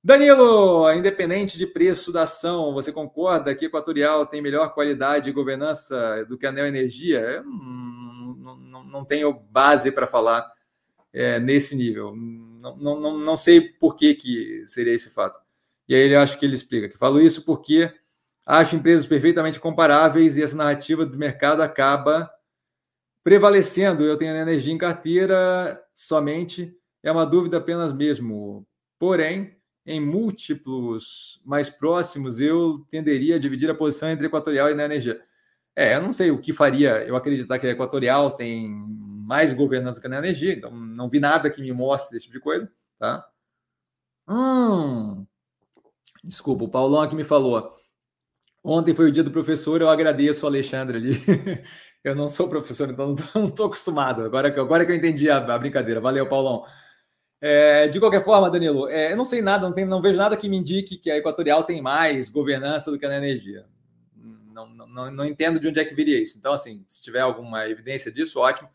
Danilo, independente de preço da ação, você concorda que Equatorial tem melhor qualidade de governança do que a Neo Energia? Eu não, não, não tenho base para falar é, nesse nível. Não, não, não sei por que, que seria esse fato. E aí ele acho que ele explica que falo isso porque acho empresas perfeitamente comparáveis e essa narrativa do mercado acaba prevalecendo. Eu tenho energia em carteira somente, é uma dúvida apenas mesmo. Porém, em múltiplos mais próximos, eu tenderia a dividir a posição entre Equatorial e na energia. É, eu não sei o que faria eu acreditar que a Equatorial tem mais governança que a energia, então não vi nada que me mostre esse tipo de coisa, tá? Hum, desculpa, o Paulão aqui me falou. Ontem foi o dia do professor, eu agradeço o Alexandre ali. eu não sou professor, então não estou acostumado. Agora, agora que eu entendi a, a brincadeira. Valeu, Paulão. É, de qualquer forma, Danilo, é, eu não sei nada, não, tem, não, vejo nada que me indique que a Equatorial tem mais governança do que a energia. Não, não, não, entendo de onde é que viria isso. Então, assim, se tiver alguma evidência disso, ótimo.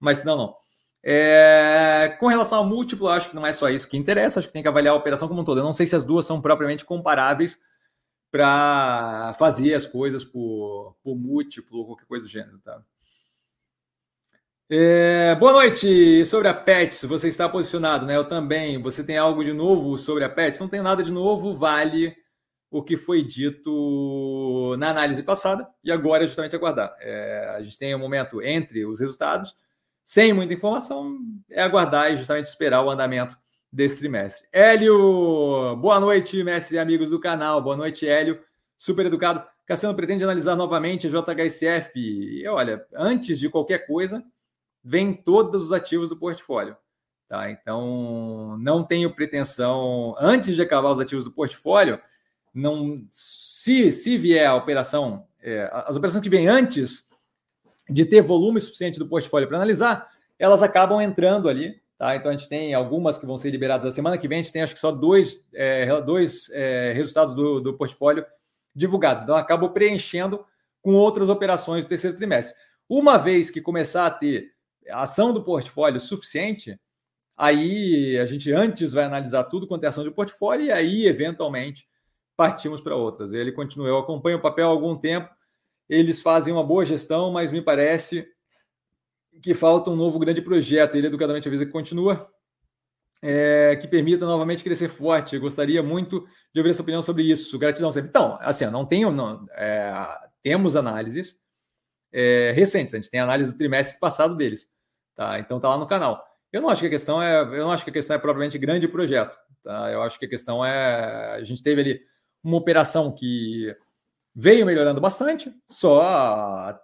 Mas se não, não. É, com relação ao múltiplo, acho que não é só isso que interessa, acho que tem que avaliar a operação como um todo. Eu não sei se as duas são propriamente comparáveis para fazer as coisas por, por múltiplo ou qualquer coisa do gênero, tá? É, boa noite. Sobre a Pets, você está posicionado, né? Eu também. Você tem algo de novo sobre a Pets? Não tem nada de novo, vale o que foi dito na análise passada e agora é justamente aguardar. É, a gente tem um momento entre os resultados, sem muita informação, é aguardar e justamente esperar o andamento desse trimestre. Hélio, boa noite, mestre e amigos do canal. Boa noite, Hélio. Super educado. Cassiano pretende analisar novamente a JHSF. E olha, antes de qualquer coisa, vem todos os ativos do portfólio. Tá? Então, não tenho pretensão, antes de acabar os ativos do portfólio, não se, se vier a operação, é, as operações que vêm antes de ter volume suficiente do portfólio para analisar, elas acabam entrando ali. Tá? Então, a gente tem algumas que vão ser liberadas na semana que vem, a gente tem acho que só dois, é, dois é, resultados do, do portfólio divulgados. Então, acabo preenchendo com outras operações do terceiro trimestre. Uma vez que começar a ter ação do portfólio suficiente, aí a gente antes vai analisar tudo quanto é ação de portfólio e aí, eventualmente, partimos para outras. Ele continua, eu acompanho o papel há algum tempo, eles fazem uma boa gestão, mas me parece que falta um novo grande projeto. Ele educadamente avisa que continua. é, que permita novamente crescer forte. gostaria muito de ouvir essa opinião sobre isso. Gratidão sempre. Então, assim, não tenho, não, é, temos análises é, recentes. A gente tem análise do trimestre passado deles, tá? Então tá lá no canal. Eu não acho que a questão é, eu não acho que a questão é propriamente grande projeto, tá? Eu acho que a questão é, a gente teve ali uma operação que veio melhorando bastante, só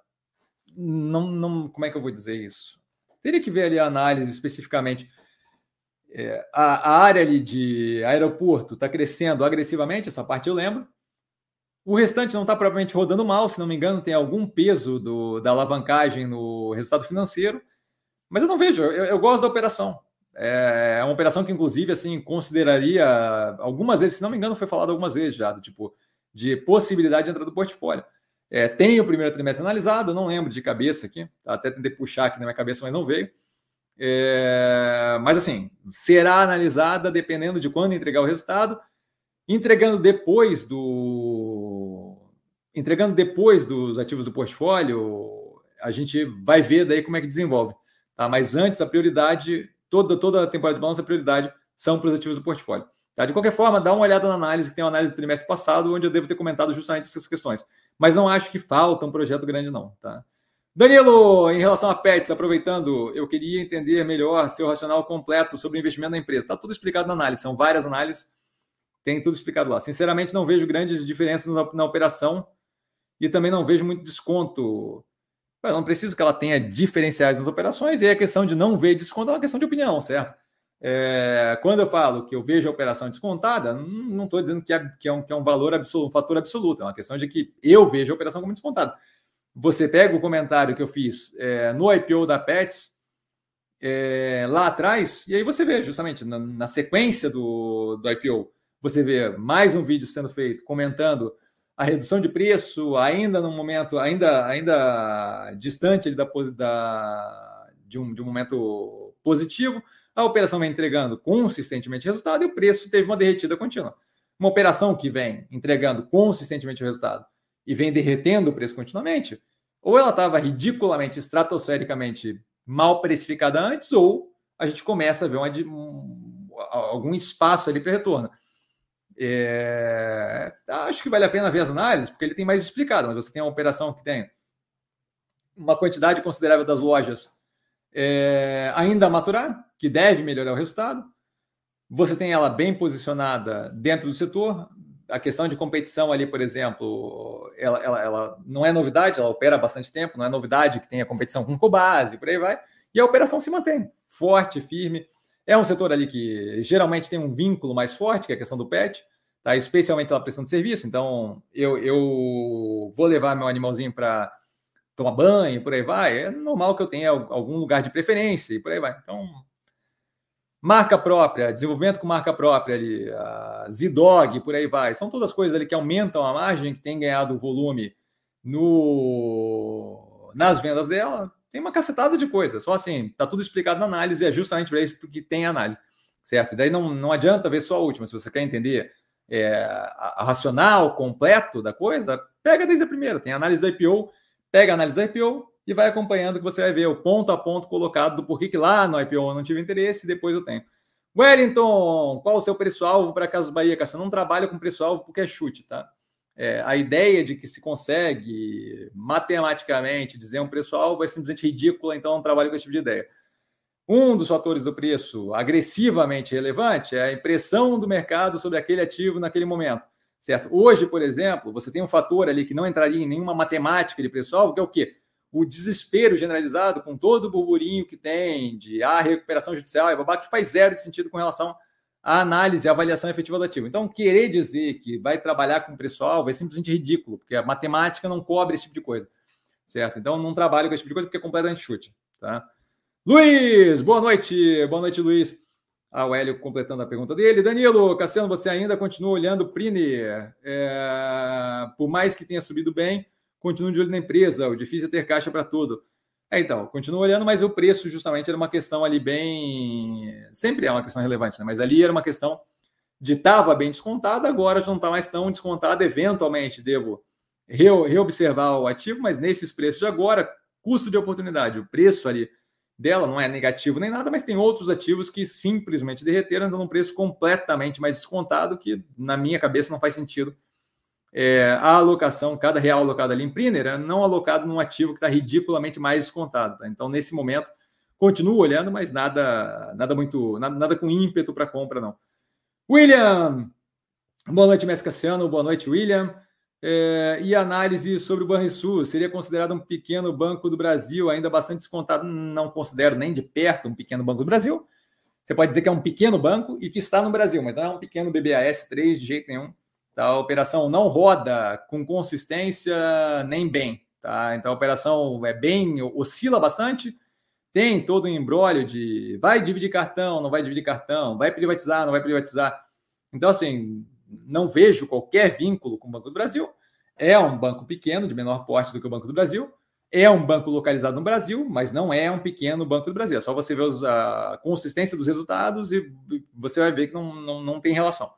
não, não, como é que eu vou dizer isso? Teria que ver ali a análise especificamente é, a, a, área ali de aeroporto está crescendo agressivamente, essa parte eu lembro. O restante não está propriamente rodando mal, se não me engano, tem algum peso do, da alavancagem no resultado financeiro. Mas eu não vejo, eu, eu gosto da operação. É, é uma operação que, inclusive, assim, consideraria algumas vezes, se não me engano, foi falado algumas vezes já, tipo, de possibilidade de entrada do portfólio. É, tem o primeiro trimestre analisado, não lembro de cabeça aqui, tá? até tentei puxar aqui na minha cabeça, mas não veio. É, mas assim, será analisada dependendo de quando entregar o resultado, entregando depois do entregando depois dos ativos do portfólio, a gente vai ver daí como é que desenvolve. Tá? Mas antes a prioridade, toda toda a temporada de balanço a prioridade são para os ativos do portfólio. Tá? De qualquer forma, dá uma olhada na análise, que tem uma análise do trimestre passado, onde eu devo ter comentado justamente essas questões. Mas não acho que falta um projeto grande, não. Tá? Danilo, em relação a PETs, aproveitando, eu queria entender melhor seu racional completo sobre o investimento na empresa. Está tudo explicado na análise, são várias análises, tem tudo explicado lá. Sinceramente, não vejo grandes diferenças na, na operação e também não vejo muito desconto. Eu não preciso que ela tenha diferenciais nas operações, e a questão de não ver desconto é uma questão de opinião, certo? É, quando eu falo que eu vejo a operação descontada, não estou dizendo que é, que, é um, que é um valor absoluto, um fator absoluto, é uma questão de que eu vejo a operação como descontada. Você pega o comentário que eu fiz é, no IPO da Pets é, lá atrás, e aí você vê justamente na, na, sequência do, do IPO, você vê mais um vídeo sendo feito comentando a redução de preço, ainda no momento, ainda, ainda distante da, da, de, um, de um momento positivo, a operação vem entregando consistentemente resultado e o preço teve uma derretida contínua. Uma operação que vem entregando consistentemente o resultado e vem derretendo o preço continuamente, ou ela estava ridiculamente, estratosfericamente mal precificada antes, ou a gente começa a ver uma, um, algum espaço ali para retorno. É, acho que vale a pena ver as análises, porque ele tem mais explicado, mas você tem uma operação que tem uma quantidade considerável das lojas é, ainda a maturar, que deve melhorar o resultado. Você tem ela bem posicionada dentro do setor, a questão de competição ali, por exemplo, ela, ela, ela, não é novidade, ela opera há bastante tempo, não é novidade que tenha competição com Cobase, por aí vai, e a operação se mantém forte, firme. É um setor ali que geralmente tem um vínculo mais forte, que é a questão do pet, tá? especialmente ela prestando serviço. Então, eu, eu vou levar meu animalzinho para tomar banho, por aí vai. É normal que eu tenha algum lugar de preferência e por aí vai. Então, Marca própria, desenvolvimento com marca própria ali, a Zidog, por aí vai. São todas coisas ali que aumentam a margem, que tem ganhado volume no, nas vendas dela. Tem uma cacetada de coisas. Só assim, tá tudo explicado na análise, é justamente para isso porque tem análise, certo? E daí não, não adianta ver só a última. Se você quer entender é, a, a racional completo da coisa, pega desde a primeira. Tem análise do IPO, pega a análise do IPO, e vai acompanhando que você vai ver o ponto a ponto colocado do porquê que lá no IPO eu não tive interesse e depois eu tenho. Wellington, qual o seu preço-alvo para Casas Bahia? Você não trabalha com preço-alvo porque é chute, tá? É, a ideia de que se consegue matematicamente dizer um preço-alvo é simplesmente ridícula, então não trabalho com esse tipo de ideia. Um dos fatores do preço agressivamente relevante é a impressão do mercado sobre aquele ativo naquele momento, certo? Hoje, por exemplo, você tem um fator ali que não entraria em nenhuma matemática de preço-alvo, que é o quê? o desespero generalizado com todo o burburinho que tem de ah, recuperação judicial e babá, que faz zero de sentido com relação à análise e avaliação efetiva do ativo. Então, querer dizer que vai trabalhar com preço-alvo é simplesmente ridículo, porque a matemática não cobre esse tipo de coisa, certo? Então, não trabalho com esse tipo de coisa porque é completamente chute, tá? Luiz, boa noite, boa noite, Luiz. Ah, o Hélio completando a pergunta dele. Danilo, Cassiano, você ainda continua olhando o Prine, é, por mais que tenha subido bem, continuo de olho na empresa, o difícil é ter caixa para tudo. É, então, continuo olhando, mas o preço justamente era uma questão ali bem. Sempre é uma questão relevante, né? Mas ali era uma questão de estava bem descontada, agora já não está mais tão descontada. Eventualmente devo reobservar o ativo, mas nesses preços de agora, custo de oportunidade, o preço ali dela, não é negativo nem nada, mas tem outros ativos que simplesmente derreteram, dando um preço completamente mais descontado, que na minha cabeça não faz sentido. É, a alocação, cada real alocado ali em Priner, é não alocado num ativo que está ridiculamente mais descontado. Tá? Então, nesse momento, continuo olhando, mas nada, nada muito, nada, nada com ímpeto para compra, não. William! Boa noite, Mestre Cassiano. Boa noite, William. É, e análise sobre o Banrisul, seria considerado um pequeno banco do Brasil, ainda bastante descontado, não considero nem de perto um pequeno banco do Brasil. Você pode dizer que é um pequeno banco e que está no Brasil, mas não é um pequeno BBAS3 de jeito nenhum. Tá? A operação não roda com consistência nem bem. Tá? Então a operação é bem, oscila bastante, tem todo um embrólio de vai dividir cartão, não vai dividir cartão, vai privatizar, não vai privatizar. Então, assim, não vejo qualquer vínculo com o Banco do Brasil. É um banco pequeno, de menor porte do que o Banco do Brasil. É um banco localizado no Brasil, mas não é um pequeno Banco do Brasil. É só você ver os, a consistência dos resultados e você vai ver que não, não, não tem relação.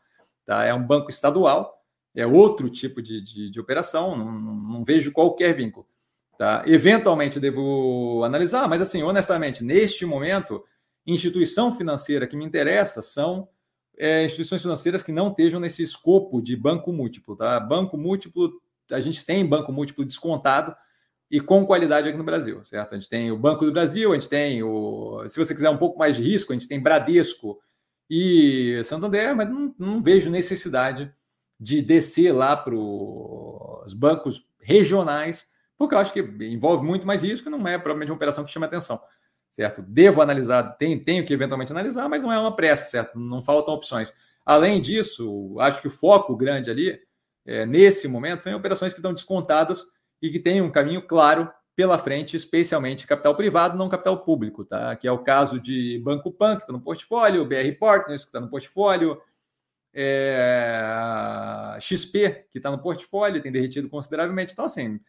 Tá? É um banco estadual, é outro tipo de, de, de operação, não, não, vejo qualquer vínculo. Tá? Eventualmente devo analisar, mas assim, honestamente, neste momento, instituição financeira que me interessa são é, instituições financeiras que não estejam nesse escopo de banco múltiplo. Tá? Banco múltiplo, a gente tem banco múltiplo descontado e com qualidade aqui no Brasil, certo? A gente tem o Banco do Brasil, a gente tem o. Se você quiser um pouco mais de risco, a gente tem Bradesco e Santander, mas não, não vejo necessidade de descer lá para os bancos regionais, porque eu acho que envolve muito mais risco e não é provavelmente uma operação que chama atenção certo? Devo analisar, tenho, tenho que eventualmente analisar, mas não é uma pressa, certo? Não faltam opções. Além disso, acho que o foco grande ali, é, nesse momento, são operações que estão descontadas e que têm um caminho claro pela frente, especialmente capital privado, não capital público, tá? Que é o caso de Banco Pan, que está no portfólio, BR Partners, que está no portfólio, é, XP, que está no portfólio, tem derretido consideravelmente. Então, assim,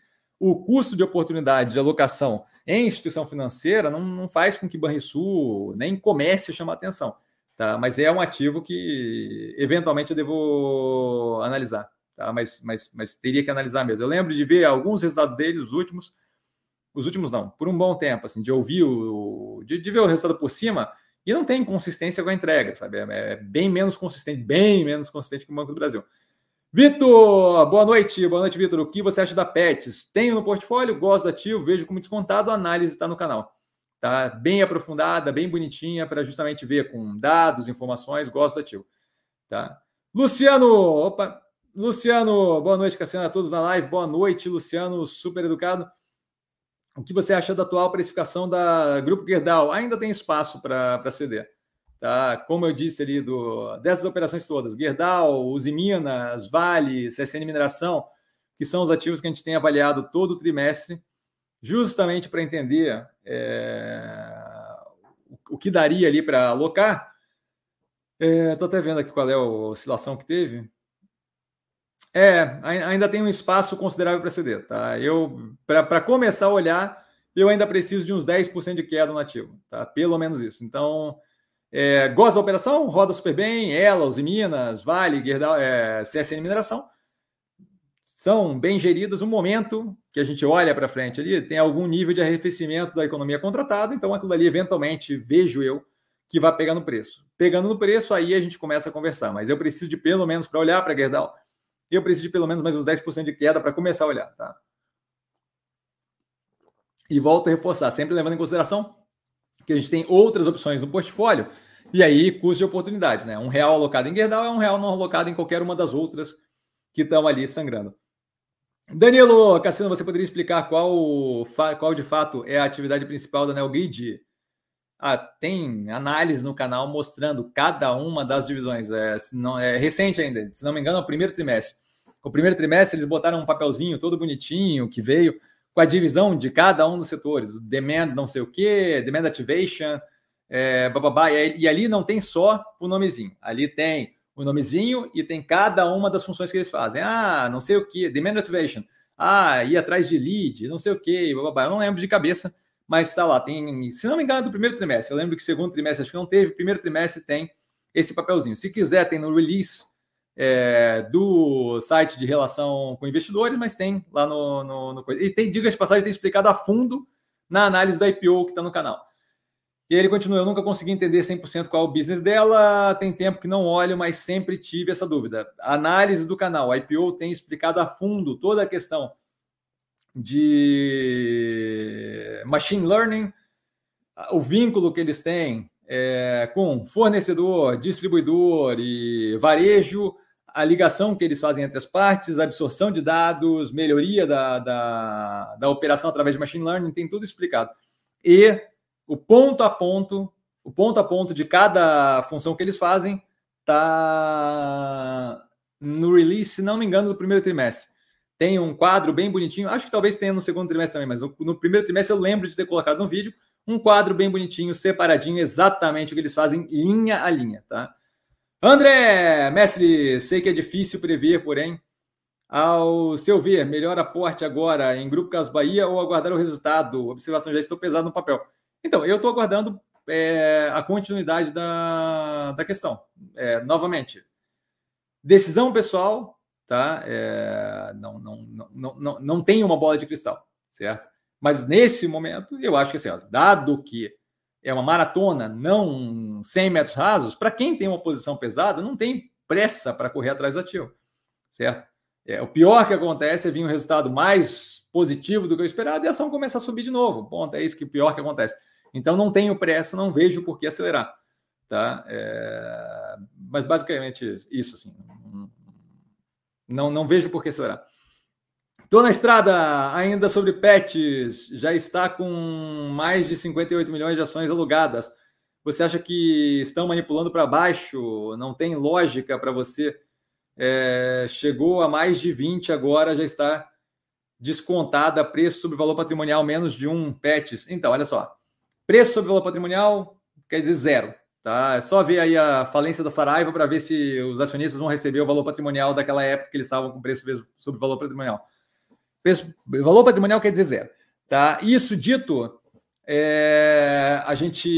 o custo de oportunidade de alocação em instituição financeira não, não faz com que Banrisul nem comece a chamar atenção. Tá? Mas é um ativo que eventualmente eu devo analisar. Tá? Mas, mas, mas teria que analisar mesmo. Eu lembro de ver alguns resultados deles, os últimos, os últimos não, por um bom tempo, assim, de ouvir o. de, de ver o resultado por cima, e não tem consistência com a entrega, sabe? É, é bem menos consistente, bem menos consistente que o Banco do Brasil. Vitor, boa noite. Boa noite, Vitor. O que você acha da Pets? Tenho no portfólio, gosto do ativo, vejo como descontado, a análise está no canal. Tá bem aprofundada, bem bonitinha, para justamente ver com dados, informações, gosto do ativo. Tá? Luciano, opa, Luciano, boa noite, Cassiano, a todos na live. Boa noite, Luciano, super educado. O que você acha da atual precificação da Grupo Gerdau? Ainda tem espaço para ceder. Tá? Como eu disse ali, do, dessas operações todas, Gerdau, Usiminas, Vale, CSN Mineração, que são os ativos que a gente tem avaliado todo o trimestre, justamente para entender é, o, que daria ali para alocar. Estou é, até vendo aqui qual é a oscilação que teve. É, ainda tem um espaço considerável para ceder. Tá? Eu, para começar a olhar, eu ainda preciso de uns 10% de queda no ativo. Tá? Pelo menos isso. Então, é, gosta da operação? Roda super bem. Ela, os Minas, Vale, Gerdau, é, CSN Mineração. São bem geridas. O momento que a gente olha para frente ali tem algum nível de arrefecimento da economia contratada. Então, aquilo ali, eventualmente, vejo eu que vai pegar no preço. Pegando no preço, aí a gente começa a conversar. Mas eu preciso de pelo menos para olhar para Gerdau, eu preciso de pelo menos mais uns 10% de queda para começar a olhar. Tá? E volto a reforçar, sempre levando em consideração que a gente tem outras opções no portfólio, e aí custo de oportunidade, né? Um real alocado em Gerdau é um real não alocado em qualquer uma das outras que estão ali sangrando. Danilo Cassino, você poderia explicar qual, qual de fato é a atividade principal da Nelgrid? Ah, tem análise no canal mostrando cada uma das divisões. É, não, é recente ainda, se não me engano, é o primeiro trimestre. O primeiro trimestre eles botaram um papelzinho todo bonitinho que veio com a divisão de cada um dos setores, demand não sei o que, demand activation, é, bababá, e, e ali não tem só o nomezinho, ali tem o nomezinho e tem cada uma das funções que eles fazem. Ah, não sei o que, demand activation, ah, ir atrás de lead, não sei o que, bababá, eu não lembro de cabeça, mas está lá, tem, se não me engano, do primeiro trimestre, eu lembro que segundo trimestre acho que não teve, primeiro trimestre tem esse papelzinho. Se quiser, tem no release é, do site de relação com investidores, mas tem lá no. no, no e tem, diga de passagem, tem explicado a fundo na análise do IPO que está no canal. E ele continua: Eu nunca consegui entender 100% qual é o business dela. Tem tempo que não olho, mas sempre tive essa dúvida. Análise do canal, a IPO tem explicado a fundo toda a questão de machine learning, o vínculo que eles têm é, com fornecedor, distribuidor e varejo, a ligação que eles fazem entre as partes, absorção de dados, melhoria da, da, da operação através de machine learning, tem tudo explicado. E o ponto a ponto, o ponto a ponto de cada função que eles fazem está no release, se não me engano, do primeiro trimestre. Tem um quadro bem bonitinho, acho que talvez tenha no segundo trimestre também, mas no, primeiro trimestre eu lembro de ter colocado no vídeo um quadro bem bonitinho, separadinho, exatamente o que eles fazem, linha a linha, tá? André, mestre, sei que é difícil prever, porém, ao seu ver, melhor aporte agora em Grupo Caso Bahia ou aguardar o resultado? Observação, já estou pesado no papel. Então, eu estou aguardando é, a continuidade da, da questão. É, novamente, decisão pessoal, tá? É, não, não, não, não, não tem uma bola de cristal, certo? Mas nesse momento, eu acho que assim, ó, dado que é uma maratona, não 100 metros rasos, para quem tem uma posição pesada, não tem pressa para correr atrás do ativo, certo? É, o pior que acontece é vir um resultado mais positivo do que eu esperado e a ação começa a subir de novo. Ponto, é isso que o pior que acontece. Então não tenho pressa, não vejo por que acelerar, tá? É, mas basicamente isso, assim, não, não vejo por que acelerar. Estou na estrada ainda sobre pets, já está com mais de 58 milhões de ações alugadas. Você acha que estão manipulando para baixo? Não tem lógica para você? É, chegou a mais de 20, agora já está descontada preço sobre valor patrimonial menos de um pets. Então, olha só. Preço sobre valor patrimonial quer dizer zero. Tá? É só ver aí a falência da Saraiva para ver se os acionistas vão receber o valor patrimonial daquela época que eles estavam com preço sobre valor patrimonial. Preço, valor patrimonial quer dizer zero. Tá? Isso dito, é, a gente.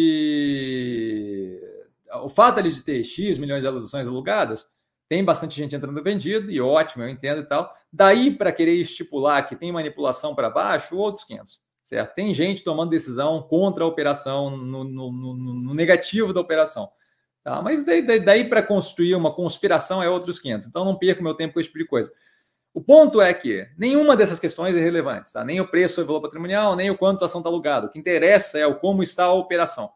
O fato ali de ter X milhões de ações alugadas, tem bastante gente entrando vendido, e ótimo, eu entendo e tal. Daí para querer estipular que tem manipulação para baixo, outros 500. Certo? Tem gente tomando decisão contra a operação, no, no, no, no negativo da operação. Tá? Mas daí, daí, daí para construir uma conspiração é outros 500. Então não perco meu tempo com esse tipo de coisa. O ponto é que nenhuma dessas questões é relevante, tá? Nem o preço do valor patrimonial, nem o quanto a ação está alugada. O que interessa é o como está a operação,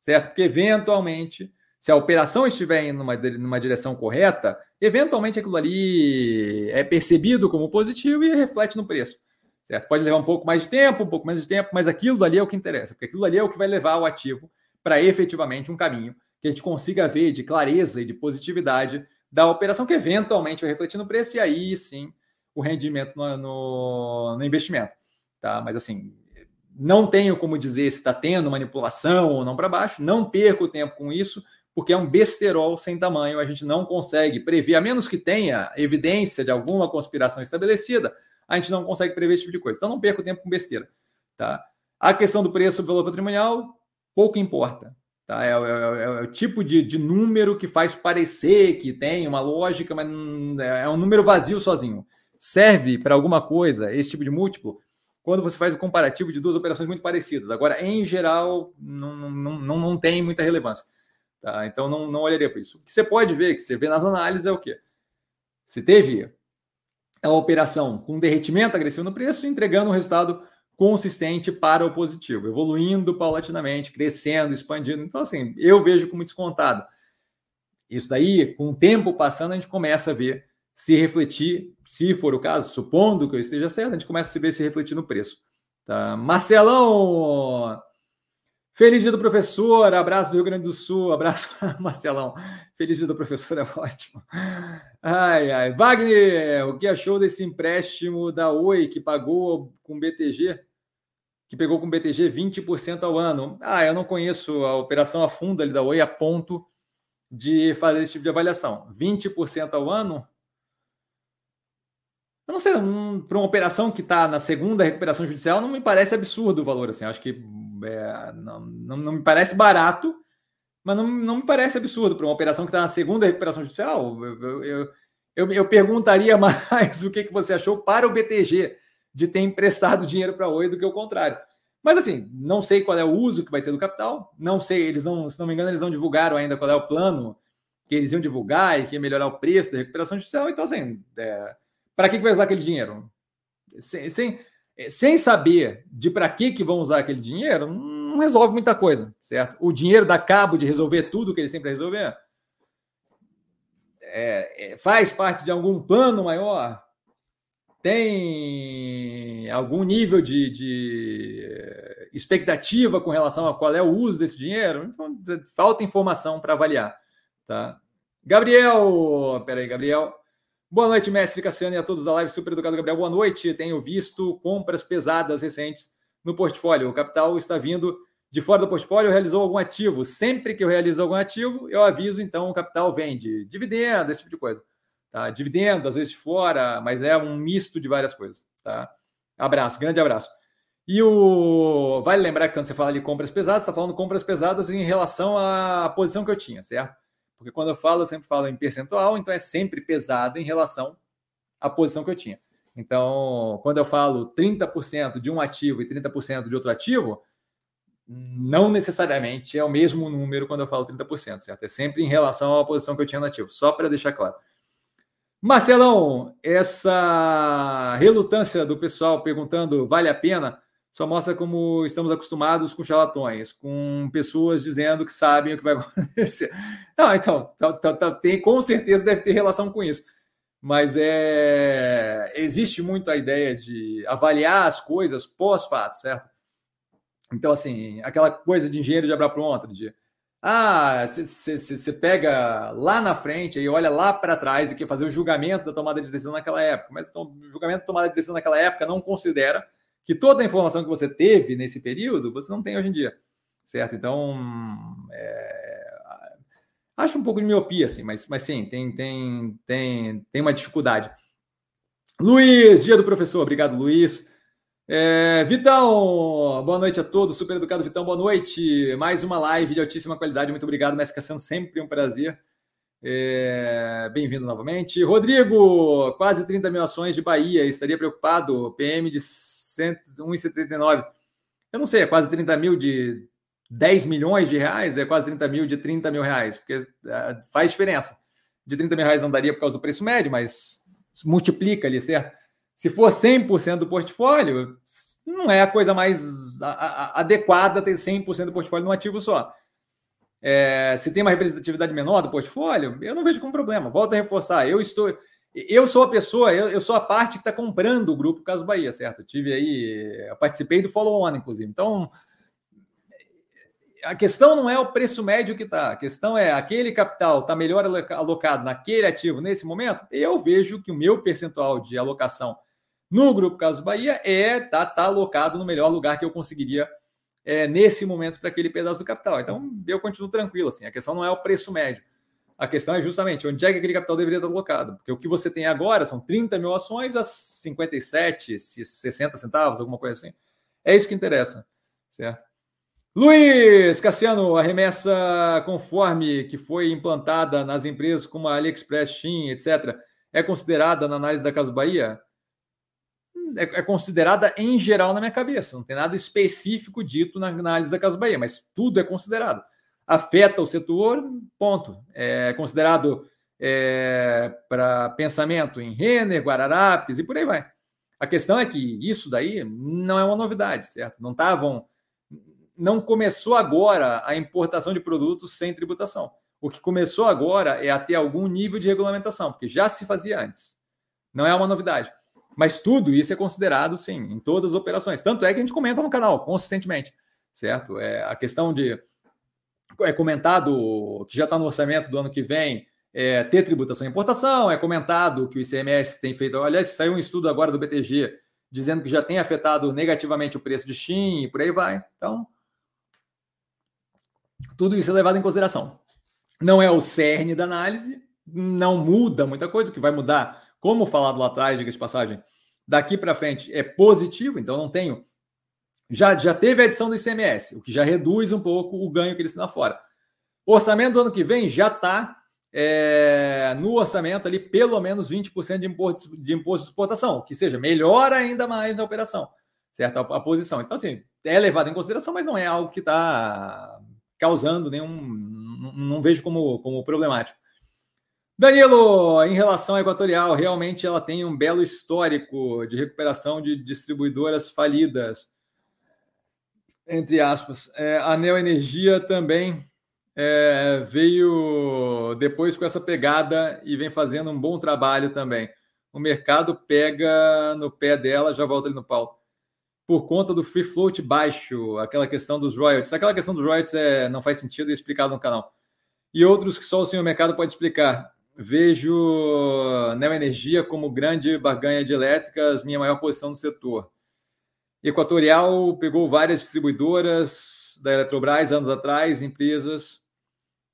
certo? Porque eventualmente, se a operação estiver indo numa, numa direção correta, eventualmente aquilo ali é percebido como positivo e reflete no preço, certo? Pode levar um pouco mais de tempo, um pouco menos de tempo, mas aquilo ali é o que interessa, porque aquilo ali é o que vai levar o ativo para efetivamente um caminho que a gente consiga ver de clareza e de positividade da operação que eventualmente vai refletir no preço e aí sim o rendimento no, no, no investimento. Tá? Mas assim, não tenho como dizer se está tendo manipulação ou não para baixo, não perco tempo com isso, porque é um besterol sem tamanho, a gente não consegue prever, a menos que tenha evidência de alguma conspiração estabelecida, a gente não consegue prever esse tipo de coisa. Então não perco tempo com besteira. Tá? A questão do preço do valor patrimonial, pouco importa. Tá? É, é, é, é, o tipo de, de, número que faz parecer que tem uma lógica, mas é um número vazio sozinho. Serve para alguma coisa esse tipo de múltiplo quando você faz o comparativo de duas operações muito parecidas. Agora, em geral, não, não, não, não tem muita relevância. Tá? Então, não, não olharia para isso. O que você pode ver, que você vê nas análises, é o quê? Se teve a operação com derretimento agressivo no preço, entregando um resultado consistente para o positivo, evoluindo paulatinamente, crescendo, expandindo. Então, assim, eu vejo como descontado. Isso daí, com o tempo passando, a gente começa a ver se refletir, se for o caso, supondo que eu esteja certo, a gente começa a ver se refletir no preço. Tá? Marcelão! Feliz dia do professor, abraço do Rio Grande do Sul, abraço, Marcelão. Feliz dia do professor é ótimo. Ai, ai. Wagner, o que achou desse empréstimo da Oi que pagou com BTG? que pegou com BTG 20% ao ano. Ah, eu não conheço a operação a fundo ali da Oi a ponto de fazer esse tipo de avaliação. 20% ao ano? Eu não sei, um, para uma operação que está na segunda recuperação judicial, não me parece absurdo o valor. Assim, acho que é, não, não, não, me parece barato, mas não, não me parece absurdo para uma operação que está na segunda recuperação judicial. Eu, eu, eu, eu perguntaria mais o que, que você achou para o BTG de ter emprestado dinheiro para a Oi do que o contrário. Mas assim, não sei qual é o uso que vai ter do capital, não sei, eles não, se não me engano, eles não divulgaram ainda qual é o plano que eles iam divulgar e que ia melhorar o preço da recuperação judicial. Então, assim, é, para que vai usar aquele dinheiro? Sem, sem, sem saber de para que, que vão usar aquele dinheiro, não resolve muita coisa, certo? O dinheiro dá cabo de resolver tudo que ele sempre resolver. É, é, faz parte de algum plano maior? Tem algum nível de, de, expectativa com relação a qual é o uso desse dinheiro? Então, falta informação para avaliar. Tá? Gabriel, peraí, Gabriel. Boa noite, mestre Cassiano e a todos da live Super Educado Gabriel. Boa noite. Tenho visto compras pesadas recentes no portfólio. O capital está vindo de fora do portfólio, realizou algum ativo. Sempre que eu realizo algum ativo, eu aviso, então o capital vende dividendo, esse tipo de coisa. Tá? Dividendo, às vezes de fora, mas é um misto de várias coisas. Tá? Abraço, grande abraço. E o. Vale lembrar que quando você fala de compras pesadas, você está falando compras pesadas em relação à posição que eu tinha, certo? Porque quando eu falo, eu sempre falo em percentual, então é sempre pesado em relação à posição que eu tinha. Então, quando eu falo 30% de um ativo e 30% de outro ativo, não necessariamente é o mesmo número quando eu falo 30%, certo? É sempre em relação à posição que eu tinha no ativo, só para deixar claro. Marcelão, essa relutância do pessoal perguntando vale a pena só mostra como estamos acostumados com charlatões, com pessoas dizendo que sabem o que vai acontecer. Não, então, tá, tá, tá, tem, com certeza deve ter relação com isso. Mas é, existe muito a ideia de avaliar as coisas pós-fato, certo? Então, assim, aquela coisa de engenheiro de abra pronta, de ah, você pega lá na frente e olha lá para trás do que fazer o julgamento da tomada de decisão naquela época. Mas então, o julgamento da tomada de decisão naquela época não considera que toda a informação que você teve nesse período você não tem hoje em dia, certo? Então, é, acho um pouco de miopia, assim, mas, mas sim, tem, tem, tem, tem uma dificuldade. Luiz, dia do professor, obrigado, Luiz. É, Vitão, boa noite a todos. Super educado, Vitão, boa noite. Mais uma live de altíssima qualidade. Muito obrigado, Mestre Cassiano, sempre um prazer. É, Bem-vindo novamente. Rodrigo, quase 30 mil ações de Bahia. Estaria preocupado? PM de 1,79. Eu não sei, é quase 30 mil de 10 milhões de reais? É quase 30 mil de 30 mil reais? Porque é, faz diferença. De 30 mil reais não daria por causa do preço médio, mas multiplica ali, certo? Se for 100% do portfólio, não é a coisa mais adequada ter 100% do portfólio num ativo só. É, se tem uma representatividade menor do portfólio, eu não vejo como problema. Volto a reforçar. Eu estou. Eu sou a pessoa, eu, eu sou a parte que está comprando o grupo Caso Bahia, certo? Eu tive aí. Participei do follow-on, inclusive. Então, a questão não é o preço médio que está, a questão é aquele capital está melhor alocado naquele ativo nesse momento. Eu vejo que o meu percentual de alocação no Grupo Caso Bahia é tá, tá alocado no melhor lugar que eu conseguiria é, nesse momento para aquele pedaço do capital. Então, eu continuo tranquilo. Assim. A questão não é o preço médio. A questão é justamente onde é que aquele capital deveria estar alocado. Porque o que você tem agora são 30 mil ações a 57, 60 centavos, alguma coisa assim. É isso que interessa, certo? Luiz Cassiano, a remessa conforme que foi implantada nas empresas como a AliExpress, Shein, etc., é considerada na análise da Casa Bahia? É, é, considerada em geral na minha cabeça. Não tem nada específico dito na análise da Casa Bahia, mas tudo é considerado. Afeta o setor, ponto. É considerado é, para pensamento em Renner, Guararapes e por aí vai. A questão é que isso daí não é uma novidade, certo? Não estavam. Não começou agora a importação de produtos sem tributação. O que começou agora é a ter algum nível de regulamentação, porque já se fazia antes. Não é uma novidade. Mas tudo isso é considerado, sim, em todas as operações. Tanto é que a gente comenta no canal consistentemente, certo? É, a questão de. É comentado que já está no orçamento do ano que vem é, ter tributação e importação, é comentado que o ICMS tem feito. Aliás, saiu um estudo agora do BTG dizendo que já tem afetado negativamente o preço de Shin e por aí vai. Então, tudo isso é levado em consideração. Não é o cerne da análise, não muda muita coisa, o que vai mudar como falado lá atrás, diga de passagem, daqui para frente é positivo, então não tenho. Já, já teve a edição do ICMS, o que já reduz um pouco o ganho que eles têm lá fora. O orçamento do ano que vem já está é, no orçamento ali pelo menos 20% de imposto, de imposto de exportação, que seja, melhora ainda mais a operação, certo? A, a, posição. Então, assim, é levado em consideração, mas não é algo que está causando nenhum. Não, não vejo como, como problemático. Danilo, em relação à Equatorial, realmente ela tem um belo histórico de recuperação de distribuidoras falidas, entre aspas. É, a Neoenergia também é, veio depois com essa pegada e vem fazendo um bom trabalho também. O mercado pega no pé dela, já volta ali no pau. Por conta do free float baixo, aquela questão dos royalties. Aquela questão dos royalties é, não faz sentido, é explicado no canal. E outros que só o senhor mercado pode explicar Vejo Neoenergia como grande barganha de elétricas, minha maior posição no setor. Equatorial pegou várias distribuidoras da Eletrobras anos atrás, empresas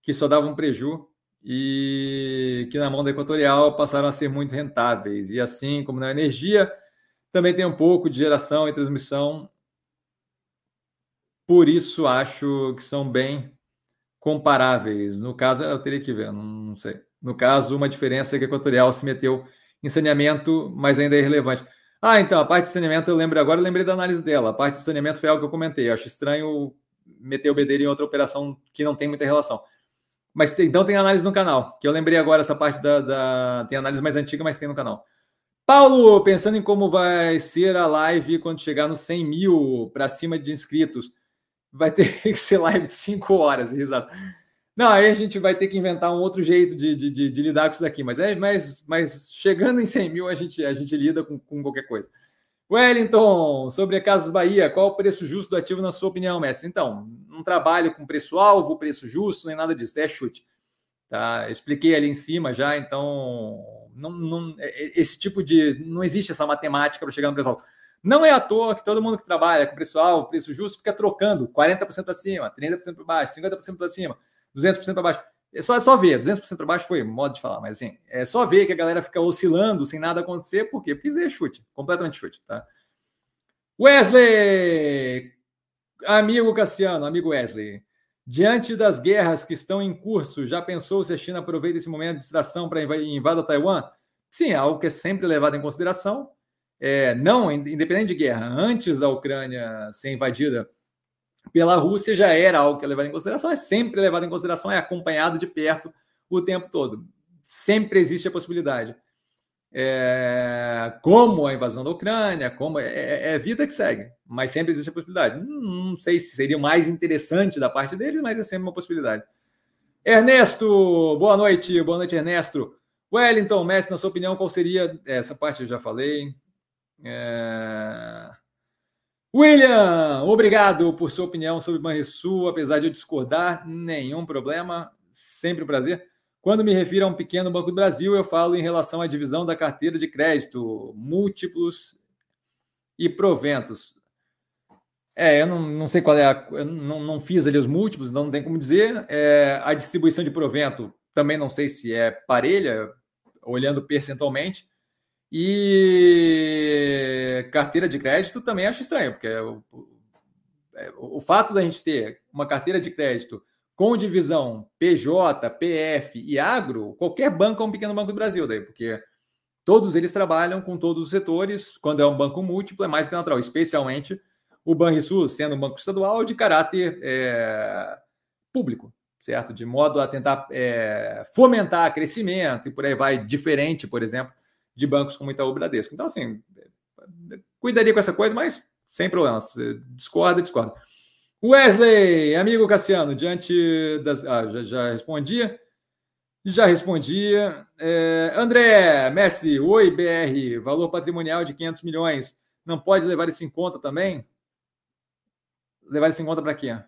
que só davam preju e que na mão da Equatorial passaram a ser muito rentáveis. E assim como na energia, também tem um pouco de geração e transmissão. Por isso acho que são bem comparáveis. No caso, eu teria que ver, não sei. No caso, uma diferença é que a Equatorial se meteu em saneamento, mas ainda é irrelevante. Ah, então, a parte de saneamento eu lembro agora, eu lembrei da análise dela. A parte de saneamento foi algo que eu comentei. Eu acho estranho meter o BD em outra operação que não tem muita relação. Mas então tem análise no canal, que eu lembrei agora essa parte da, da, Tem análise mais antiga, mas tem no canal. Paulo, pensando em como vai ser a live quando chegar nos 100 mil para cima de inscritos, vai ter que ser live de 5 horas, exato. Não, aí a gente vai ter que inventar um outro jeito de, de, de, de lidar com isso daqui, mas, é, mas, mas chegando em 100 mil, a gente, a gente lida com, com qualquer coisa. Wellington, sobre a Casas Bahia, qual o preço justo do ativo na sua opinião, mestre? Então, não trabalho com preço-alvo, preço justo, nem nada disso, é chute. Tá? expliquei ali em cima já, então não, não, é, é, esse tipo de. Não existe essa matemática para chegar no preço-alvo. Não é à toa que todo mundo que trabalha com preço-alvo, preço justo, fica trocando 40% para cima, 30% para baixo, 50% para cima. 200% para baixo. É só, é só ver, 200% para baixo foi modo de falar, mas assim, é só ver que a galera fica oscilando sem nada acontecer, por quê? Porque isso é chute, completamente chute, tá? Wesley! Amigo Cassiano, amigo Wesley. Diante das guerras que estão em curso, já pensou se a China aproveita esse momento de distração para invadir Taiwan? Sim, é algo que é sempre levado em consideração. É, não, independente de guerra, antes da Ucrânia ser invadida pela Rússia já era algo que é levado em consideração, é sempre levado em consideração, é acompanhado de perto o tempo todo. Sempre existe a possibilidade. É, como a invasão da Ucrânia, como é, é, é, vida que segue, mas sempre existe a possibilidade. Não, sei se seria mais interessante da parte deles, mas é sempre uma possibilidade. Ernesto, boa noite, boa noite, Ernesto. Wellington, Messi, na sua opinião, qual seria? Essa parte eu já falei. É... William, obrigado por sua opinião sobre Banrisul, apesar de eu discordar, nenhum problema, sempre um prazer. Quando me refiro a um pequeno Banco do Brasil, eu falo em relação à divisão da carteira de crédito, múltiplos e proventos. É, eu não, não sei qual é a. Eu não, não fiz ali os múltiplos, então não tem como dizer. É, a distribuição de provento também não sei se é parelha, olhando percentualmente. E carteira de crédito também acho estranho, porque o, é, o, o fato da gente ter uma carteira de crédito com divisão PJ, PF e agro, qualquer banco é um pequeno banco do Brasil, daí, porque todos eles trabalham com todos os setores. Quando é um banco múltiplo, é mais que natural, especialmente o Banrisul, sendo um banco estadual de caráter é, público, certo? De modo a tentar é, fomentar crescimento e por aí vai, diferente, por exemplo, de bancos como Itaú Bradesco. Então, assim, cuidaria com essa coisa, mas sem problemas. Discorda, discorda. Wesley, amigo Cassiano, diante das. Ah, já, já respondia. Já respondia. É, André, Messi, oi, BR, valor patrimonial de 500 milhões. Não pode levar isso em conta também? Levar isso em conta para quê?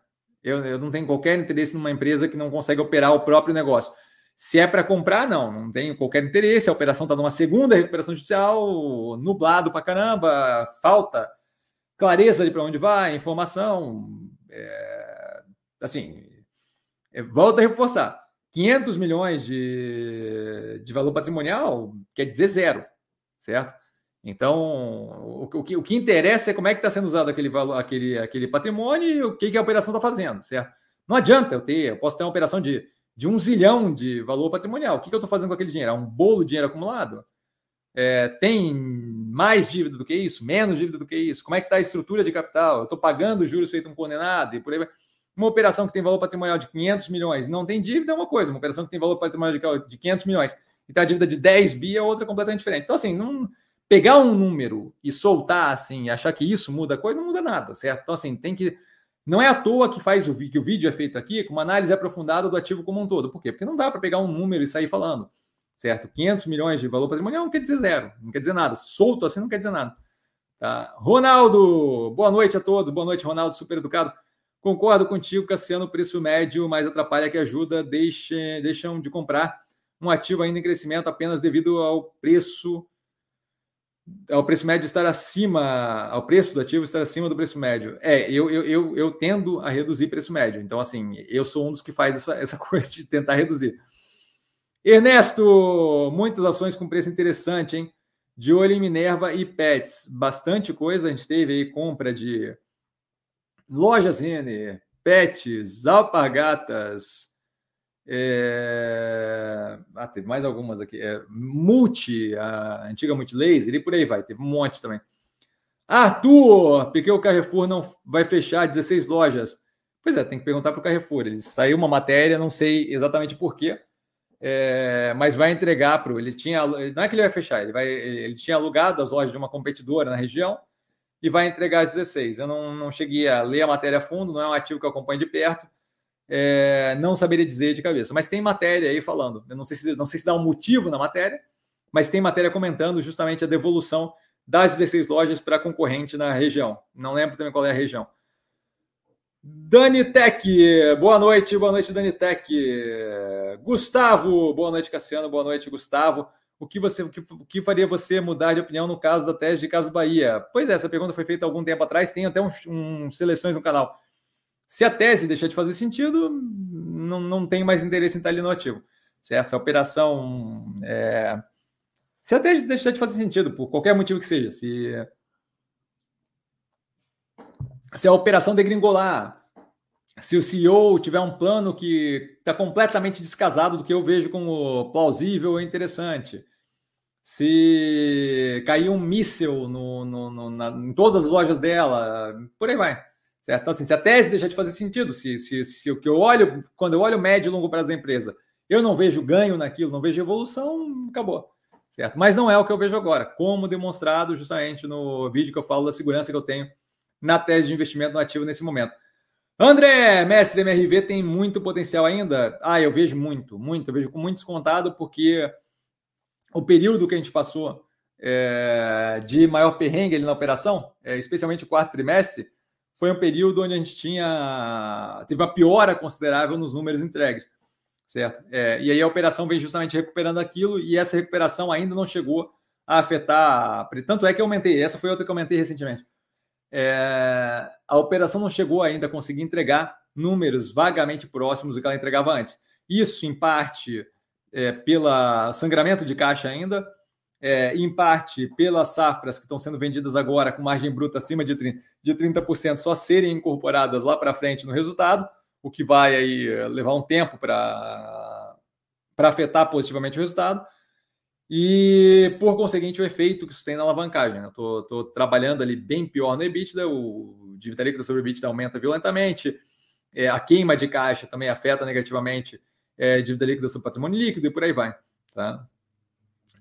Eu, eu não tenho qualquer interesse numa empresa que não consegue operar o próprio negócio. Se é para comprar, não, não tenho qualquer interesse. A operação está numa segunda recuperação judicial, nublado para caramba, falta clareza de para onde vai, informação. É, assim, é, volto a reforçar: 500 milhões de, de valor patrimonial quer dizer zero, certo? Então, o, o, que, o que interessa é como é que está sendo usado aquele, valor, aquele, aquele patrimônio e o que, que a operação está fazendo, certo? Não adianta eu ter, eu posso ter uma operação de de um zilhão de valor patrimonial. O que, que eu estou fazendo com aquele dinheiro? É um bolo de dinheiro acumulado? É, tem mais dívida do que isso? Menos dívida do que isso? Como é que está a estrutura de capital? Eu estou pagando juros feito um condenado e por aí vai. Uma operação que tem valor patrimonial de 500 milhões não tem dívida é uma coisa, uma operação que tem valor patrimonial de 500 milhões e tem a dívida de 10 bi é outra completamente diferente. Então, assim, não, pegar um número e soltar assim, achar que isso muda a coisa, não muda nada, certo? Então, assim, tem que. Não é à toa que faz o que o vídeo é feito aqui com uma análise aprofundada do ativo como um todo. Por quê? Porque não dá para pegar um número e sair falando, certo? 500 milhões de valor patrimonial não quer dizer zero, não quer dizer nada. Solto assim não quer dizer nada. Tá? Ronaldo, boa noite a todos. Boa noite, Ronaldo, super educado. Concordo contigo, Cassiano, preço médio mais atrapalha que ajuda, deixem, deixam de comprar um ativo ainda em crescimento apenas devido ao preço ao preço médio estar acima, ao preço do ativo estar acima do preço médio. É, eu, eu, eu, eu tendo a reduzir preço médio. Então, assim, eu sou um dos que faz essa, essa coisa de tentar reduzir. Ernesto, muitas ações com preço interessante, hein? De olho em Minerva e Pets. Bastante coisa. A gente teve aí compra de lojas Renner, Pets, Alpargatas, é... Ah, teve mais algumas aqui. É... Multi, a antiga Multilaser, e por aí vai. Teve um monte também. Arthur, porque o Carrefour não vai fechar 16 lojas? Pois é, tem que perguntar para o Carrefour. Ele saiu uma matéria, não sei exatamente porquê, é... mas vai entregar para. Ele tinha. Não é que ele vai fechar, ele, vai... ele tinha alugado as lojas de uma competidora na região e vai entregar as 16. Eu não, não cheguei a ler a matéria a fundo, não é um ativo que eu acompanho de perto é, não saberia dizer de cabeça, mas tem matéria aí falando. Eu não sei se não sei se dá um motivo na matéria, mas tem matéria comentando justamente a devolução das 16 lojas para concorrente na região. Não lembro também qual é a região. Dani Tech, boa noite, boa noite, Dani Tech. Gustavo, boa noite, Cassiano, boa noite, Gustavo. O que você, o que, o que faria você mudar de opinião no caso da tese de Caso Bahia? Pois é, essa pergunta foi feita algum tempo atrás, tem até uns, uns seleções no canal. Se a tese deixar de fazer sentido, não, não tem mais interesse em estar ali no ativo, certo? Se a operação. É... Se a tese deixar de fazer sentido, por qualquer motivo que seja, se, se a operação degringolar, se o CEO tiver um plano que está completamente descasado do que eu vejo como plausível ou interessante, se cair um míssil no, no, no na, em todas as lojas dela, por aí vai. Certo? Então, assim, se a tese deixar de fazer sentido, se, se, se o que eu olho, quando eu olho o médio e longo prazo da empresa, eu não vejo ganho naquilo, não vejo evolução, acabou. Certo? Mas não é o que eu vejo agora, como demonstrado justamente no vídeo que eu falo da segurança que eu tenho na tese de investimento no ativo nesse momento. André, mestre MRV tem muito potencial ainda? Ah, eu vejo muito, muito, eu vejo com muito descontado, porque o período que a gente passou é, de maior perrengue na operação, é, especialmente o quarto trimestre, foi um período onde a gente tinha teve uma piora considerável nos números entregues, certo? É, e aí a operação vem justamente recuperando aquilo e essa recuperação ainda não chegou a afetar. Tanto é que eu aumentei, essa foi outra que eu aumentei recentemente. É, a operação não chegou ainda a conseguir entregar números vagamente próximos do que ela entregava antes. Isso, em parte, é, pelo sangramento de caixa ainda, é, em parte pelas safras que estão sendo vendidas agora com margem bruta acima de 30%, de 30% só serem incorporadas lá para frente no resultado, o que vai aí eh, levar um tempo para afetar positivamente o resultado. E, por conseguinte, o efeito que isso tem na alavancagem. Estou né? trabalhando ali bem pior no EBITDA, o dívida líquida sobre EBITDA aumenta violentamente, é, a queima de caixa também afeta negativamente é, dívida líquida sobre patrimônio líquido e por aí vai. Tá?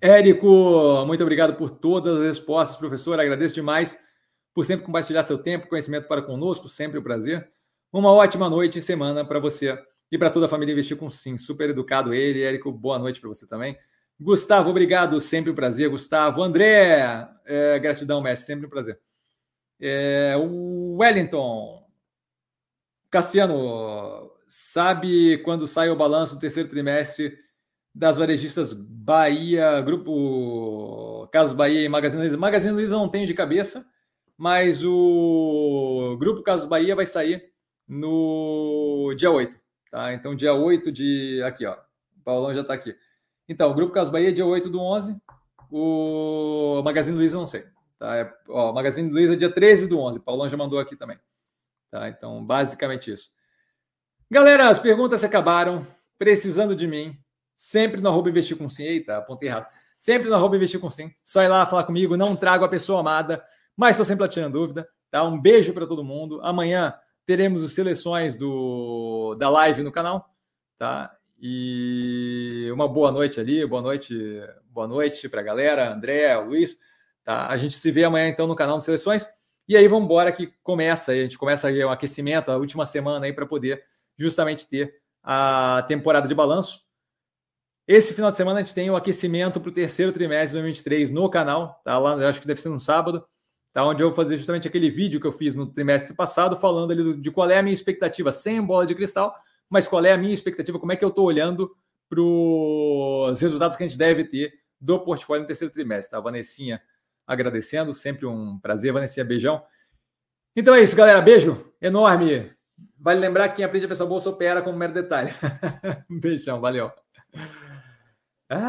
Érico, muito obrigado por todas as respostas, professor. Agradeço demais por sempre compartilhar seu tempo e conhecimento para conosco, sempre um prazer. Uma ótima noite e semana para você e para toda a família Investir com Sim. Super educado ele. Érico, boa noite para você também. Gustavo, obrigado, sempre um prazer. Gustavo, André, é, gratidão, mestre, sempre um prazer. É, Wellington, Cassiano, sabe quando sai o balanço do terceiro trimestre das varejistas Bahia, Grupo Casas Bahia e Magazine Luiza. Magazine Luiza não tenho de cabeça, mas o Grupo Casas Bahia vai sair no dia 8. Tá? Então, dia 8 de. Aqui, ó. O Paulão já está aqui. Então, o Grupo Casas Bahia, dia 8 do 11. O Magazine Luiza, não sei. Tá? É, ó, Magazine Luiza, dia 13 do 11. O Paulão já mandou aqui também. Tá? Então, basicamente isso. Galera, as perguntas acabaram. Precisando de mim, sempre no arroba investir com sim. Eita, apontei errado. sempre no arroba investir com sim. Só ir lá falar comigo, não trago a pessoa amada, mas estou sempre tirando dúvida. Tá? Um beijo para todo mundo. Amanhã teremos as seleções do, da live no canal. Tá? E uma boa noite ali, boa noite, boa noite para a galera, André, Luiz. Tá? A gente se vê amanhã então no canal de Seleções. E aí vamos embora que começa, a gente começa aí o aquecimento, a última semana aí para poder justamente ter a temporada de balanço. Esse final de semana a gente tem o aquecimento para o terceiro trimestre de 2023 no canal, tá lá, acho que deve ser no sábado, tá onde eu vou fazer justamente aquele vídeo que eu fiz no trimestre passado, falando ali de qual é a minha expectativa sem bola de cristal, mas qual é a minha expectativa, como é que eu estou olhando para os resultados que a gente deve ter do portfólio no terceiro trimestre. Tá? Vanessinha agradecendo, sempre um prazer, Vanessinha, beijão. Então é isso, galera, beijo enorme. Vale lembrar que quem aprende a pensar bolsa opera como mero detalhe. um beijão, valeu.